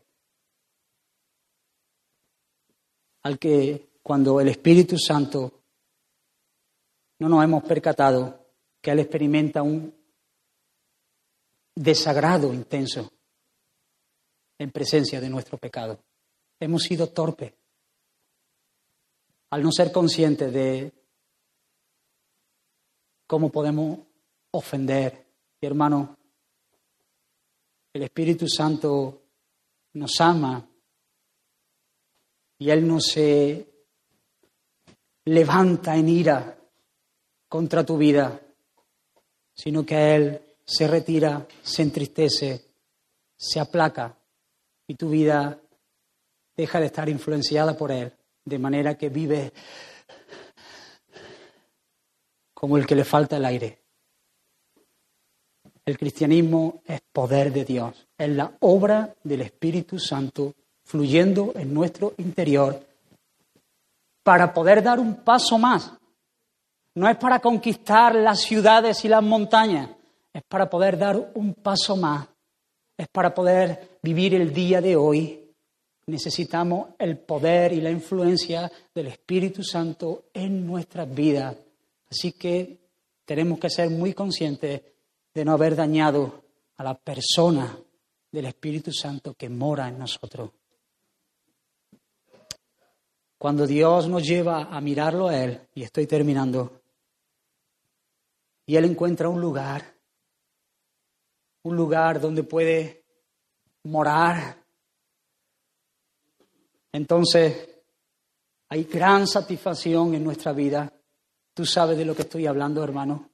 Al que cuando el Espíritu Santo no nos hemos percatado que Él experimenta un desagrado intenso en presencia de nuestro pecado. Hemos sido torpes al no ser conscientes de cómo podemos ofender. Y hermano, el Espíritu Santo nos ama y Él no se levanta en ira contra tu vida, sino que Él se retira, se entristece, se aplaca y tu vida deja de estar influenciada por Él, de manera que vive como el que le falta el aire. El cristianismo es poder de Dios, es la obra del Espíritu Santo fluyendo en nuestro interior para poder dar un paso más. No es para conquistar las ciudades y las montañas, es para poder dar un paso más es para poder vivir el día de hoy. Necesitamos el poder y la influencia del Espíritu Santo en nuestras vidas. Así que tenemos que ser muy conscientes de no haber dañado a la persona del Espíritu Santo que mora en nosotros. Cuando Dios nos lleva a mirarlo a Él, y estoy terminando, y Él encuentra un lugar, un lugar donde puede morar, entonces hay gran satisfacción en nuestra vida. Tú sabes de lo que estoy hablando, hermano.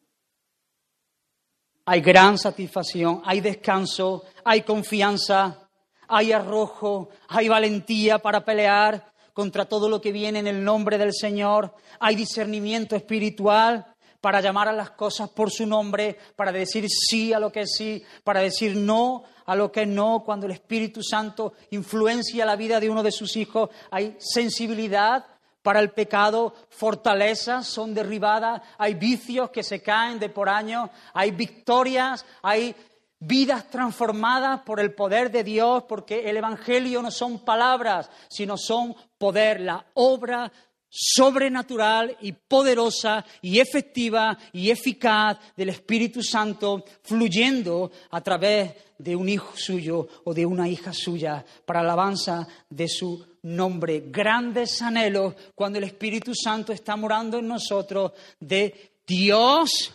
Hay gran satisfacción, hay descanso, hay confianza, hay arrojo, hay valentía para pelear contra todo lo que viene en el nombre del Señor, hay discernimiento espiritual para llamar a las cosas por su nombre, para decir sí a lo que es sí, para decir no a lo que no, cuando el Espíritu Santo influencia la vida de uno de sus hijos, hay sensibilidad para el pecado, fortalezas son derribadas, hay vicios que se caen de por año, hay victorias, hay vidas transformadas por el poder de Dios, porque el Evangelio no son palabras, sino son poder, la obra sobrenatural y poderosa y efectiva y eficaz del Espíritu Santo fluyendo a través de un hijo suyo o de una hija suya para alabanza de su nombre. Grandes anhelos cuando el Espíritu Santo está morando en nosotros de Dios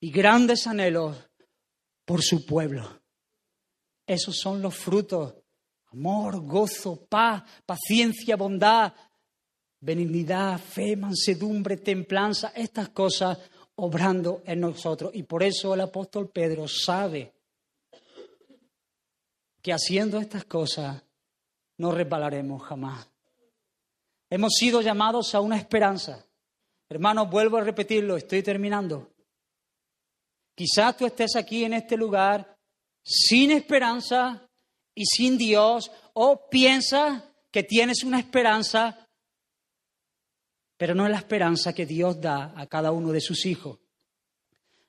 y grandes anhelos por su pueblo. Esos son los frutos. Amor, gozo, paz, paciencia, bondad, benignidad, fe, mansedumbre, templanza, estas cosas obrando en nosotros. Y por eso el apóstol Pedro sabe que haciendo estas cosas no resbalaremos jamás. Hemos sido llamados a una esperanza. Hermanos, vuelvo a repetirlo, estoy terminando. Quizás tú estés aquí en este lugar sin esperanza y sin Dios, o piensas que tienes una esperanza pero no es la esperanza que Dios da a cada uno de sus hijos.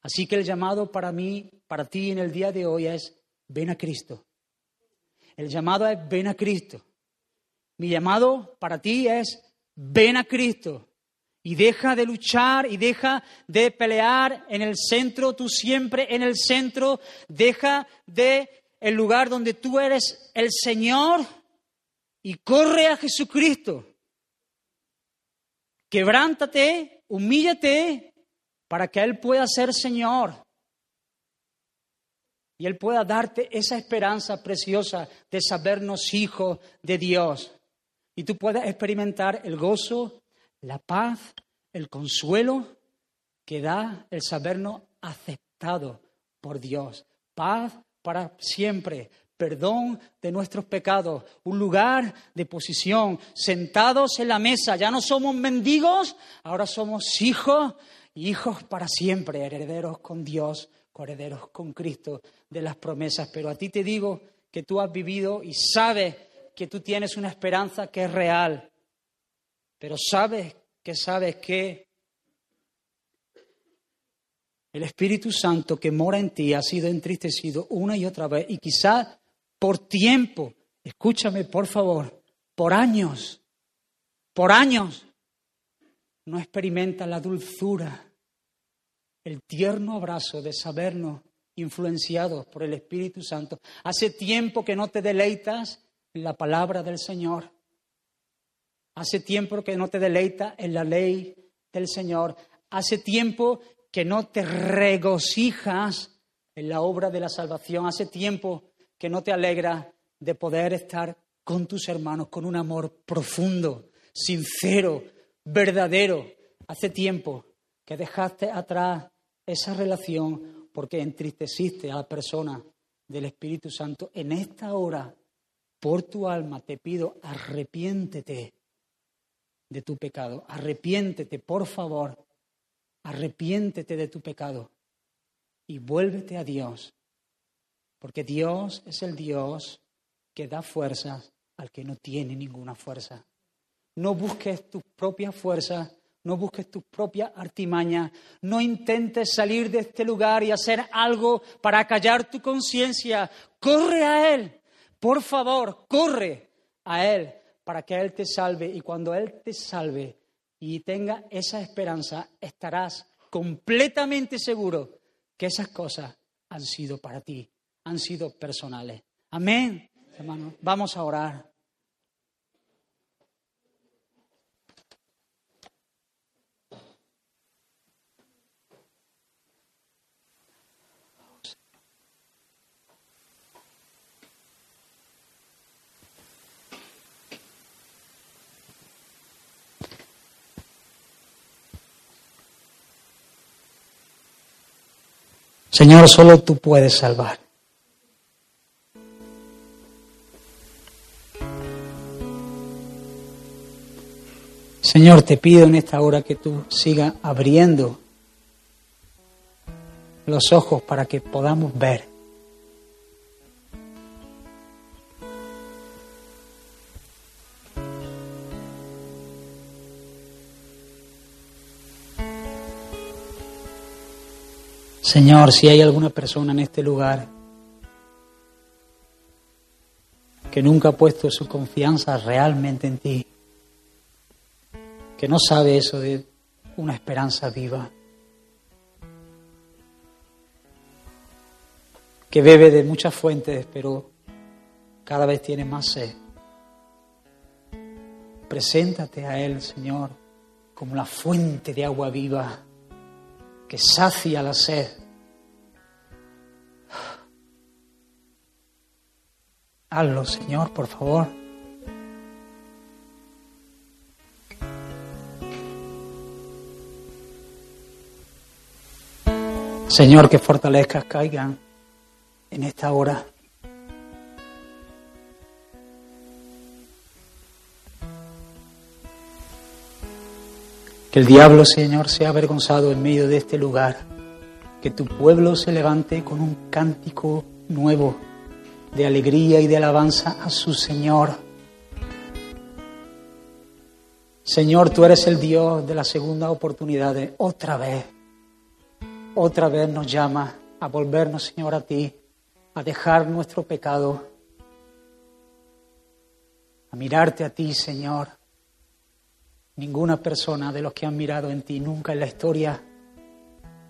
Así que el llamado para mí, para ti en el día de hoy es, ven a Cristo. El llamado es, ven a Cristo. Mi llamado para ti es, ven a Cristo. Y deja de luchar y deja de pelear en el centro, tú siempre en el centro. Deja de el lugar donde tú eres el Señor y corre a Jesucristo. Quebrántate, humíllate para que Él pueda ser Señor. Y Él pueda darte esa esperanza preciosa de sabernos hijos de Dios. Y tú puedas experimentar el gozo, la paz, el consuelo que da el sabernos aceptado por Dios. Paz para siempre, perdón de nuestros pecados, un lugar de posición, sentados en la mesa. Ya no somos mendigos, ahora somos hijos, hijos para siempre, herederos con Dios, herederos con Cristo de las promesas. Pero a ti te digo que tú has vivido y sabes que tú tienes una esperanza que es real, pero sabes que sabes que el Espíritu Santo que mora en ti ha sido entristecido una y otra vez y quizás por tiempo, escúchame por favor, por años, por años, no experimenta la dulzura, el tierno abrazo de sabernos influenciados por el Espíritu Santo. Hace tiempo que no te deleitas en la palabra del Señor. Hace tiempo que no te deleitas en la ley del Señor. Hace tiempo que no te regocijas en la obra de la salvación. Hace tiempo que no te alegra de poder estar con tus hermanos con un amor profundo, sincero, verdadero. Hace tiempo que dejaste atrás esa relación porque entristeciste a la persona del Espíritu Santo. En esta hora, por tu alma, te pido, arrepiéntete de tu pecado. Arrepiéntete, por favor. Arrepiéntete de tu pecado y vuélvete a Dios porque Dios es el Dios que da fuerzas al que no tiene ninguna fuerza. No busques tu propia fuerza No busques tus propias artimañas. No intentes salir de este lugar y hacer algo para callar tu conciencia. Corre a Él. Por favor, corre a Él para que Él te salve. Y cuando Él te salve y tenga esa esperanza, estarás completamente seguro que esas cosas han sido para ti, han sido personales. Amén. Hermanos, vamos a orar. Señor, solo tú puedes salvar. Señor, te pido en esta hora que tú sigas abriendo los ojos para que podamos ver. Señor, si hay alguna persona en este lugar que nunca ha puesto su confianza realmente en ti, que no sabe eso de una esperanza viva, que bebe de muchas fuentes, pero cada vez tiene más sed. Preséntate a Él, Señor, como la fuente de agua viva que sacia la sed. Hazlo, Señor, por favor. Señor, que fortalezcas caigan en esta hora. Que el diablo, Señor, sea avergonzado en medio de este lugar. Que tu pueblo se levante con un cántico nuevo de alegría y de alabanza a su Señor. Señor, tú eres el Dios de la segunda oportunidad. Otra vez, otra vez nos llama a volvernos, Señor, a ti, a dejar nuestro pecado, a mirarte a ti, Señor. Ninguna persona de los que han mirado en ti nunca en la historia,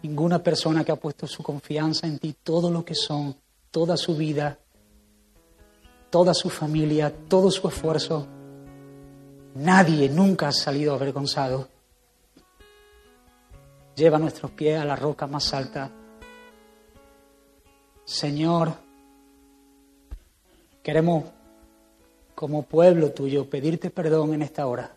ninguna persona que ha puesto su confianza en ti, todo lo que son, toda su vida, toda su familia, todo su esfuerzo, nadie nunca ha salido avergonzado. Lleva nuestros pies a la roca más alta. Señor, queremos como pueblo tuyo pedirte perdón en esta hora.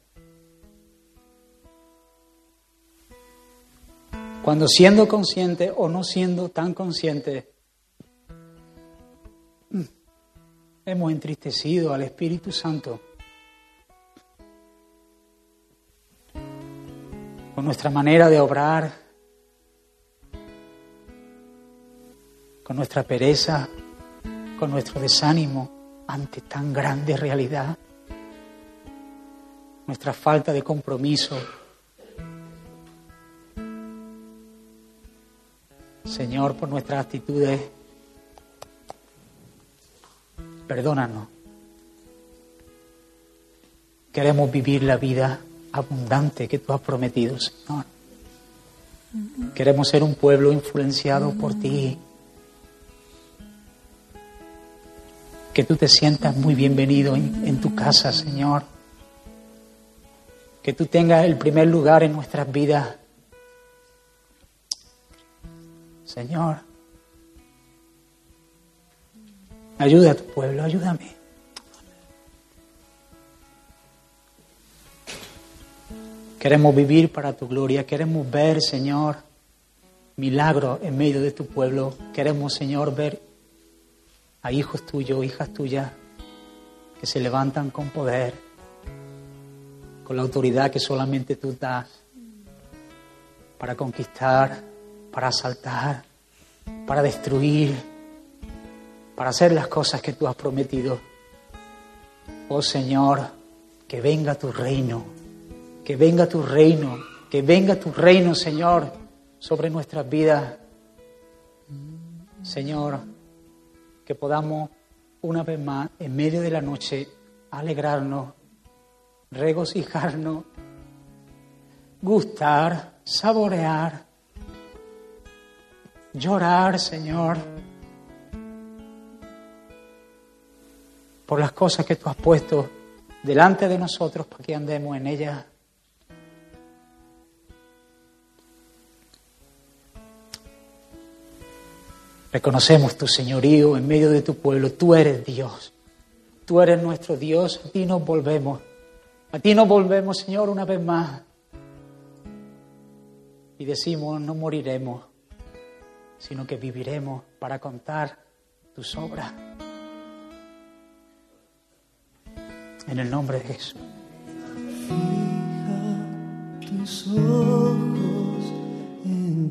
Cuando siendo consciente o no siendo tan consciente, mm, hemos entristecido al Espíritu Santo con nuestra manera de obrar, con nuestra pereza, con nuestro desánimo ante tan grande realidad, nuestra falta de compromiso Señor, por nuestras actitudes. Perdónanos. Queremos vivir la vida abundante que tú has prometido, Señor. Queremos ser un pueblo influenciado por ti. Que tú te sientas muy bienvenido en, tu casa, Señor. Que tú tengas el primer lugar en nuestras vidas. Señor, ayuda a tu pueblo, ayúdame. Queremos vivir para tu gloria, queremos ver, Señor, milagros en medio de tu pueblo. Queremos, Señor, ver a hijos tuyos, hijas tuyas, que se levantan con poder, con la autoridad que solamente tú das, para conquistar, para asaltar, para destruir, para hacer las cosas que tú has prometido. Oh Señor, que venga tu reino, que venga tu reino Que venga tu reino, Señor, sobre nuestras vidas. Señor, que podamos una vez más, en medio de la noche, alegrarnos, regocijarnos, gustar, saborear, llorar, Señor, por las cosas que tú has puesto delante de nosotros para que andemos en ellas. Reconocemos tu señorío en medio de tu pueblo. Tú eres Dios. Tú eres nuestro Dios. A ti nos volvemos. A ti nos volvemos, Señor, una vez más. Y decimos, no moriremos, sino que viviremos para contar tus obras. En el nombre de Jesús. Fija tus ojos en